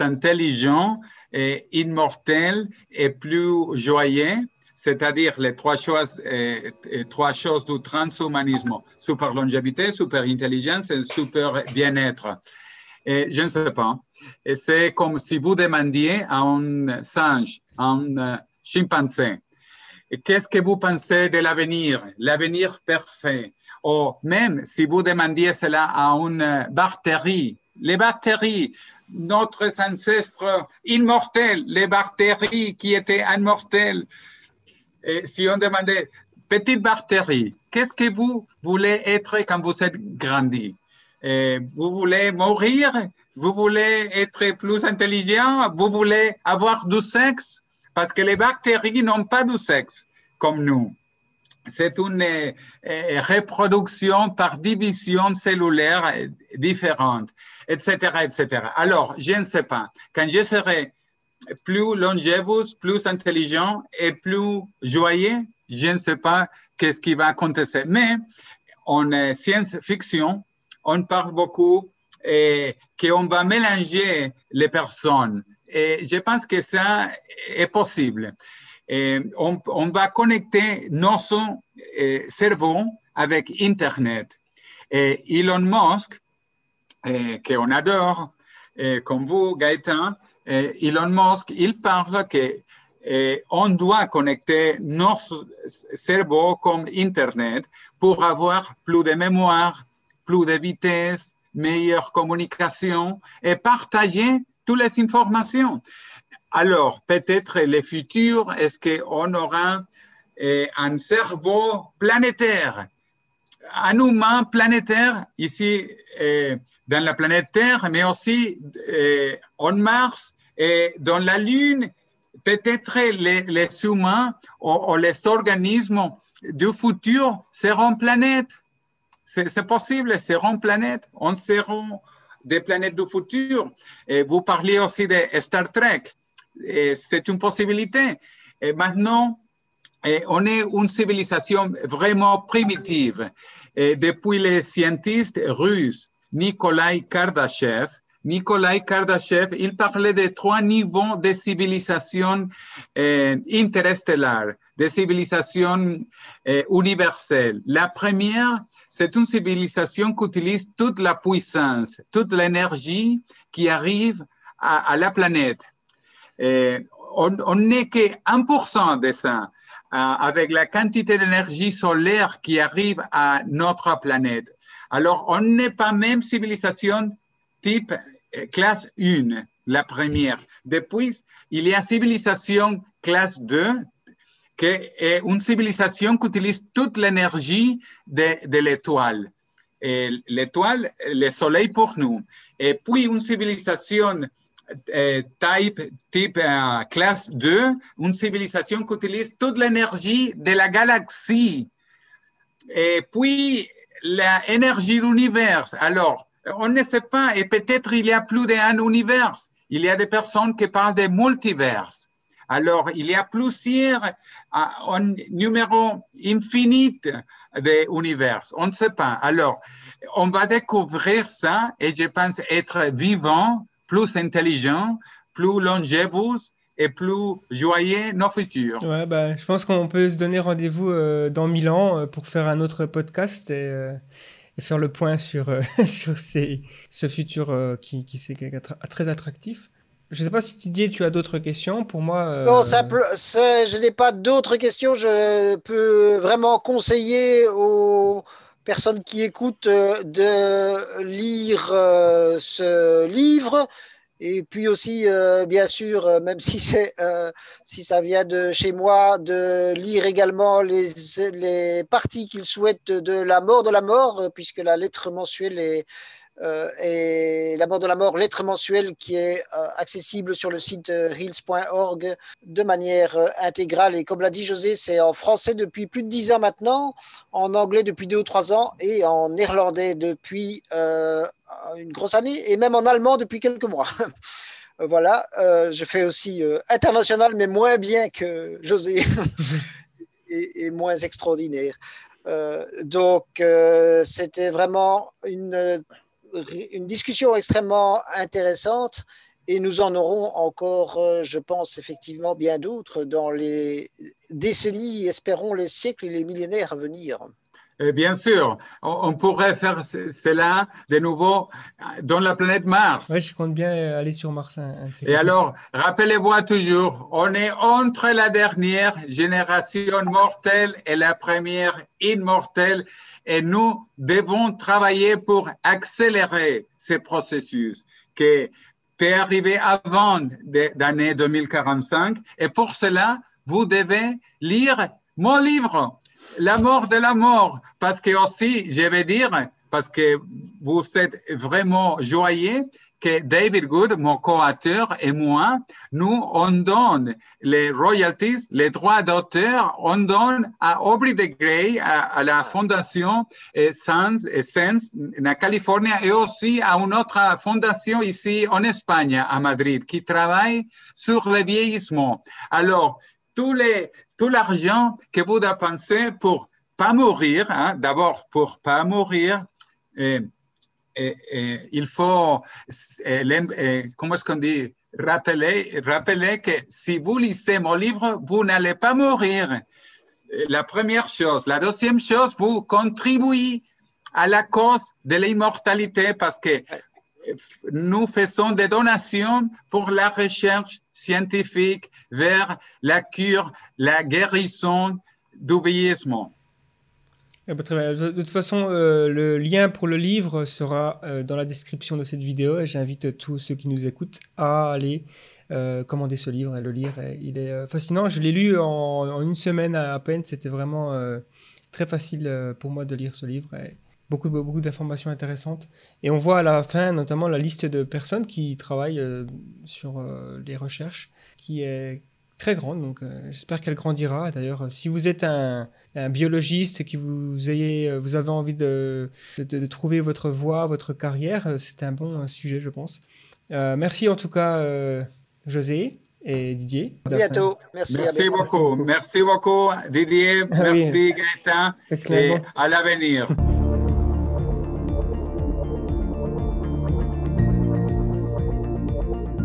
intelligents et immortels et plus joyeux, c'est-à-dire les trois choses, eh, trois choses du transhumanisme, super longévité, super intelligence et super bien-être. Je ne sais pas. C'est comme si vous demandiez à un singe, à un chimpanzé, qu'est-ce que vous pensez de l'avenir, l'avenir parfait? Ou même si vous demandiez cela à une bactérie, les bactéries, notre ancêtre immortel, les bactéries qui étaient immortelles, si on demandait, petite bactérie, qu'est-ce que vous voulez être quand vous êtes grandi? Vous voulez mourir? Vous voulez être plus intelligent? Vous voulez avoir du sexe? Parce que les bactéries n'ont pas du sexe comme nous c'est une euh, euh, reproduction par division cellulaire euh, différente, etc., etc. Alors, je ne sais pas. Quand je serai plus longévus, plus intelligent et plus joyeux, je ne sais pas qu'est-ce qui va acontecer. Mais en science-fiction, on parle beaucoup et qu'on va mélanger les personnes. Et je pense que ça est possible. Et on, va connecter nos eh, cerveaux avec Internet. Et Elon Musk, eh, qu'on adore, comme vous, Gaëtan, Elon Musk, il parle que on doit connecter nos cerveaux comme Internet pour avoir plus de mémoire, plus de vitesse, meilleure communication et partager toutes les informations. Alors, peut-être le futur, est-ce qu'on aura eh, un cerveau planétaire, un humain planétaire ici eh, dans la planète Terre, mais aussi eh, en Mars et dans la Lune. Peut-être les, humains ou, les organismes du futur seront planètes. C'est possible, seront planètes. On seront des planètes du futur. Et vous parliez aussi de Star Trek c'est une possibilité. Et maintenant, on est une civilisation vraiment primitive. Depuis les scientifiques russes, Nikolai Kardashev, Nikolai Kardashev, il parlait de trois niveaux de civilisation euh, interstellaire, de civilisation universelle. La première, c'est une civilisation qui utilise toute la puissance, toute l'énergie qui arrive à la planète. On n'est que 1% de ça avec la quantité d'énergie solaire qui arrive à notre planète. Alors, on n'est pas même civilisation type euh, classe 1, la première. Depuis, il y a civilisation classe 2 qui est une civilisation qui utilise toute l'énergie de, l'étoile. L'étoile, le soleil pour nous. Et puis une civilisation type, type euh, classe 2, une civilisation qui utilise toute l'énergie de la galaxie. Et puis l'énergie de l'univers. Alors, on ne sait pas, et peut-être il y a plus d'un univers. Il y a des personnes qui parlent de multivers. Alors, il y a plusieurs, un numéro infini d'univers. On ne sait pas. Alors, on va découvrir ça et je pense être vivant, plus intelligent, plus longevous et plus joyeux nos futurs. Ouais, bah, je pense qu'on peut se donner rendez-vous euh, dans mille ans euh, pour faire un autre podcast et, euh, et faire le point sur, euh, sur ces, ce futur euh, qui, qui c'est très attractif. Je ne sais pas si Didier, tu as d'autres questions pour moi. euh, Non, simple, c'est- je n'ai pas d'autres questions. Je peux vraiment conseiller aux personnes qui écoutent euh, de lire euh, ce livre. Et puis aussi, euh, bien sûr, même si, c'est, si ça vient de chez moi, de lire également les, les parties qu'il souhaite de la mort de la mort, puisque la lettre mensuelle est, et la mort de la mort, lettre mensuelle qui est euh, accessible sur le site euh, heals.org de manière euh, intégrale. Et comme l'a dit José, c'est en français depuis plus de dix ans maintenant, en anglais depuis deux ou trois ans et en néerlandais depuis euh, une grosse année et même en allemand depuis quelques mois. voilà, euh, je fais aussi euh, international, mais moins bien que José et, et moins extraordinaire. Euh, donc, euh, c'était vraiment une une discussion extrêmement intéressante et nous en aurons encore, euh, je pense, effectivement bien d'autres dans les décennies, espérons les siècles et les millénaires à venir. Et bien sûr, on, pourrait faire ce- cela de nouveau dans la planète Mars. Ouais, je compte bien euh, aller sur Mars. de ces Et alors, rappelez-vous toujours, on est entre la dernière génération mortelle et la première immortelle, et nous devons travailler pour accélérer ce processus qui peut arriver avant d'année 2045. Et pour cela, vous devez lire mon livre, La mort de la mort, parce que aussi, je vais dire, parce que vous êtes vraiment joyeux, que David Good, mon co-auteur, et moi, nous, on donne les royalties, les droits d'auteur, on donne à Aubrey de Grey, à, la fondation Sans, eh, Sense, en Californie, et aussi à une autre fondation ici en Espagne, à Madrid, qui travaille sur le vieillissement. Alors, tout l'argent que vous dépensez pour pas mourir, hein, d'abord pour pas mourir, il faut, comment est-ce qu'on dit, rappeler, rappeler que si vous lisez mon livre, vous n'allez pas mourir. La première chose. La deuxième chose, vous contribuez à la cause de l'immortalité parce que nous faisons des donations pour la recherche scientifique vers la cure, la guérison du vieillissement. Eh ben. De toute façon, euh, le lien pour le livre sera euh, dans la description de cette vidéo et j'invite tous ceux qui nous écoutent à aller euh, commander ce livre et le lire. Il est fascinant. Je l'ai lu en, une semaine à, peine. C'était vraiment très facile pour moi de lire ce livre. Beaucoup, beaucoup d'informations intéressantes. Et on voit à la fin notamment la liste de personnes qui travaillent euh, sur euh, les recherches qui est très grande. Donc euh, j'espère qu'elle grandira. D'ailleurs, si vous êtes un un biologiste vous ayez, euh, vous avez envie de, de, de trouver votre voie, votre carrière, c'est un bon sujet, je pense. Euh, merci en tout cas, euh, José et Didier. À bientôt. Merci. beaucoup. Merci beaucoup, Didier. Ah oui. Merci, Gaëtan. Très Et à l'avenir.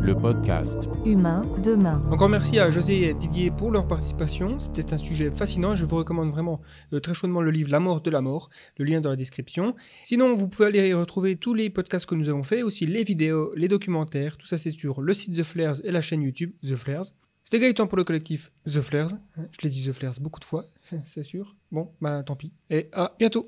Le podcast Humain demain. Encore merci à José et Didier pour leur participation. C'était un sujet fascinant. Je vous recommande vraiment euh, très chaudement le livre La mort de la mort. Le lien dans la description. Sinon, vous pouvez aller retrouver tous les podcasts que nous avons fait, aussi les vidéos, les documentaires. Tout ça, c'est sur le site The Flares et la chaîne YouTube The Flares. C'était Gaëtan pour le collectif The Flares. Je l'ai dit The Flares beaucoup de fois, c'est sûr. Bon, bah tant pis. Et à bientôt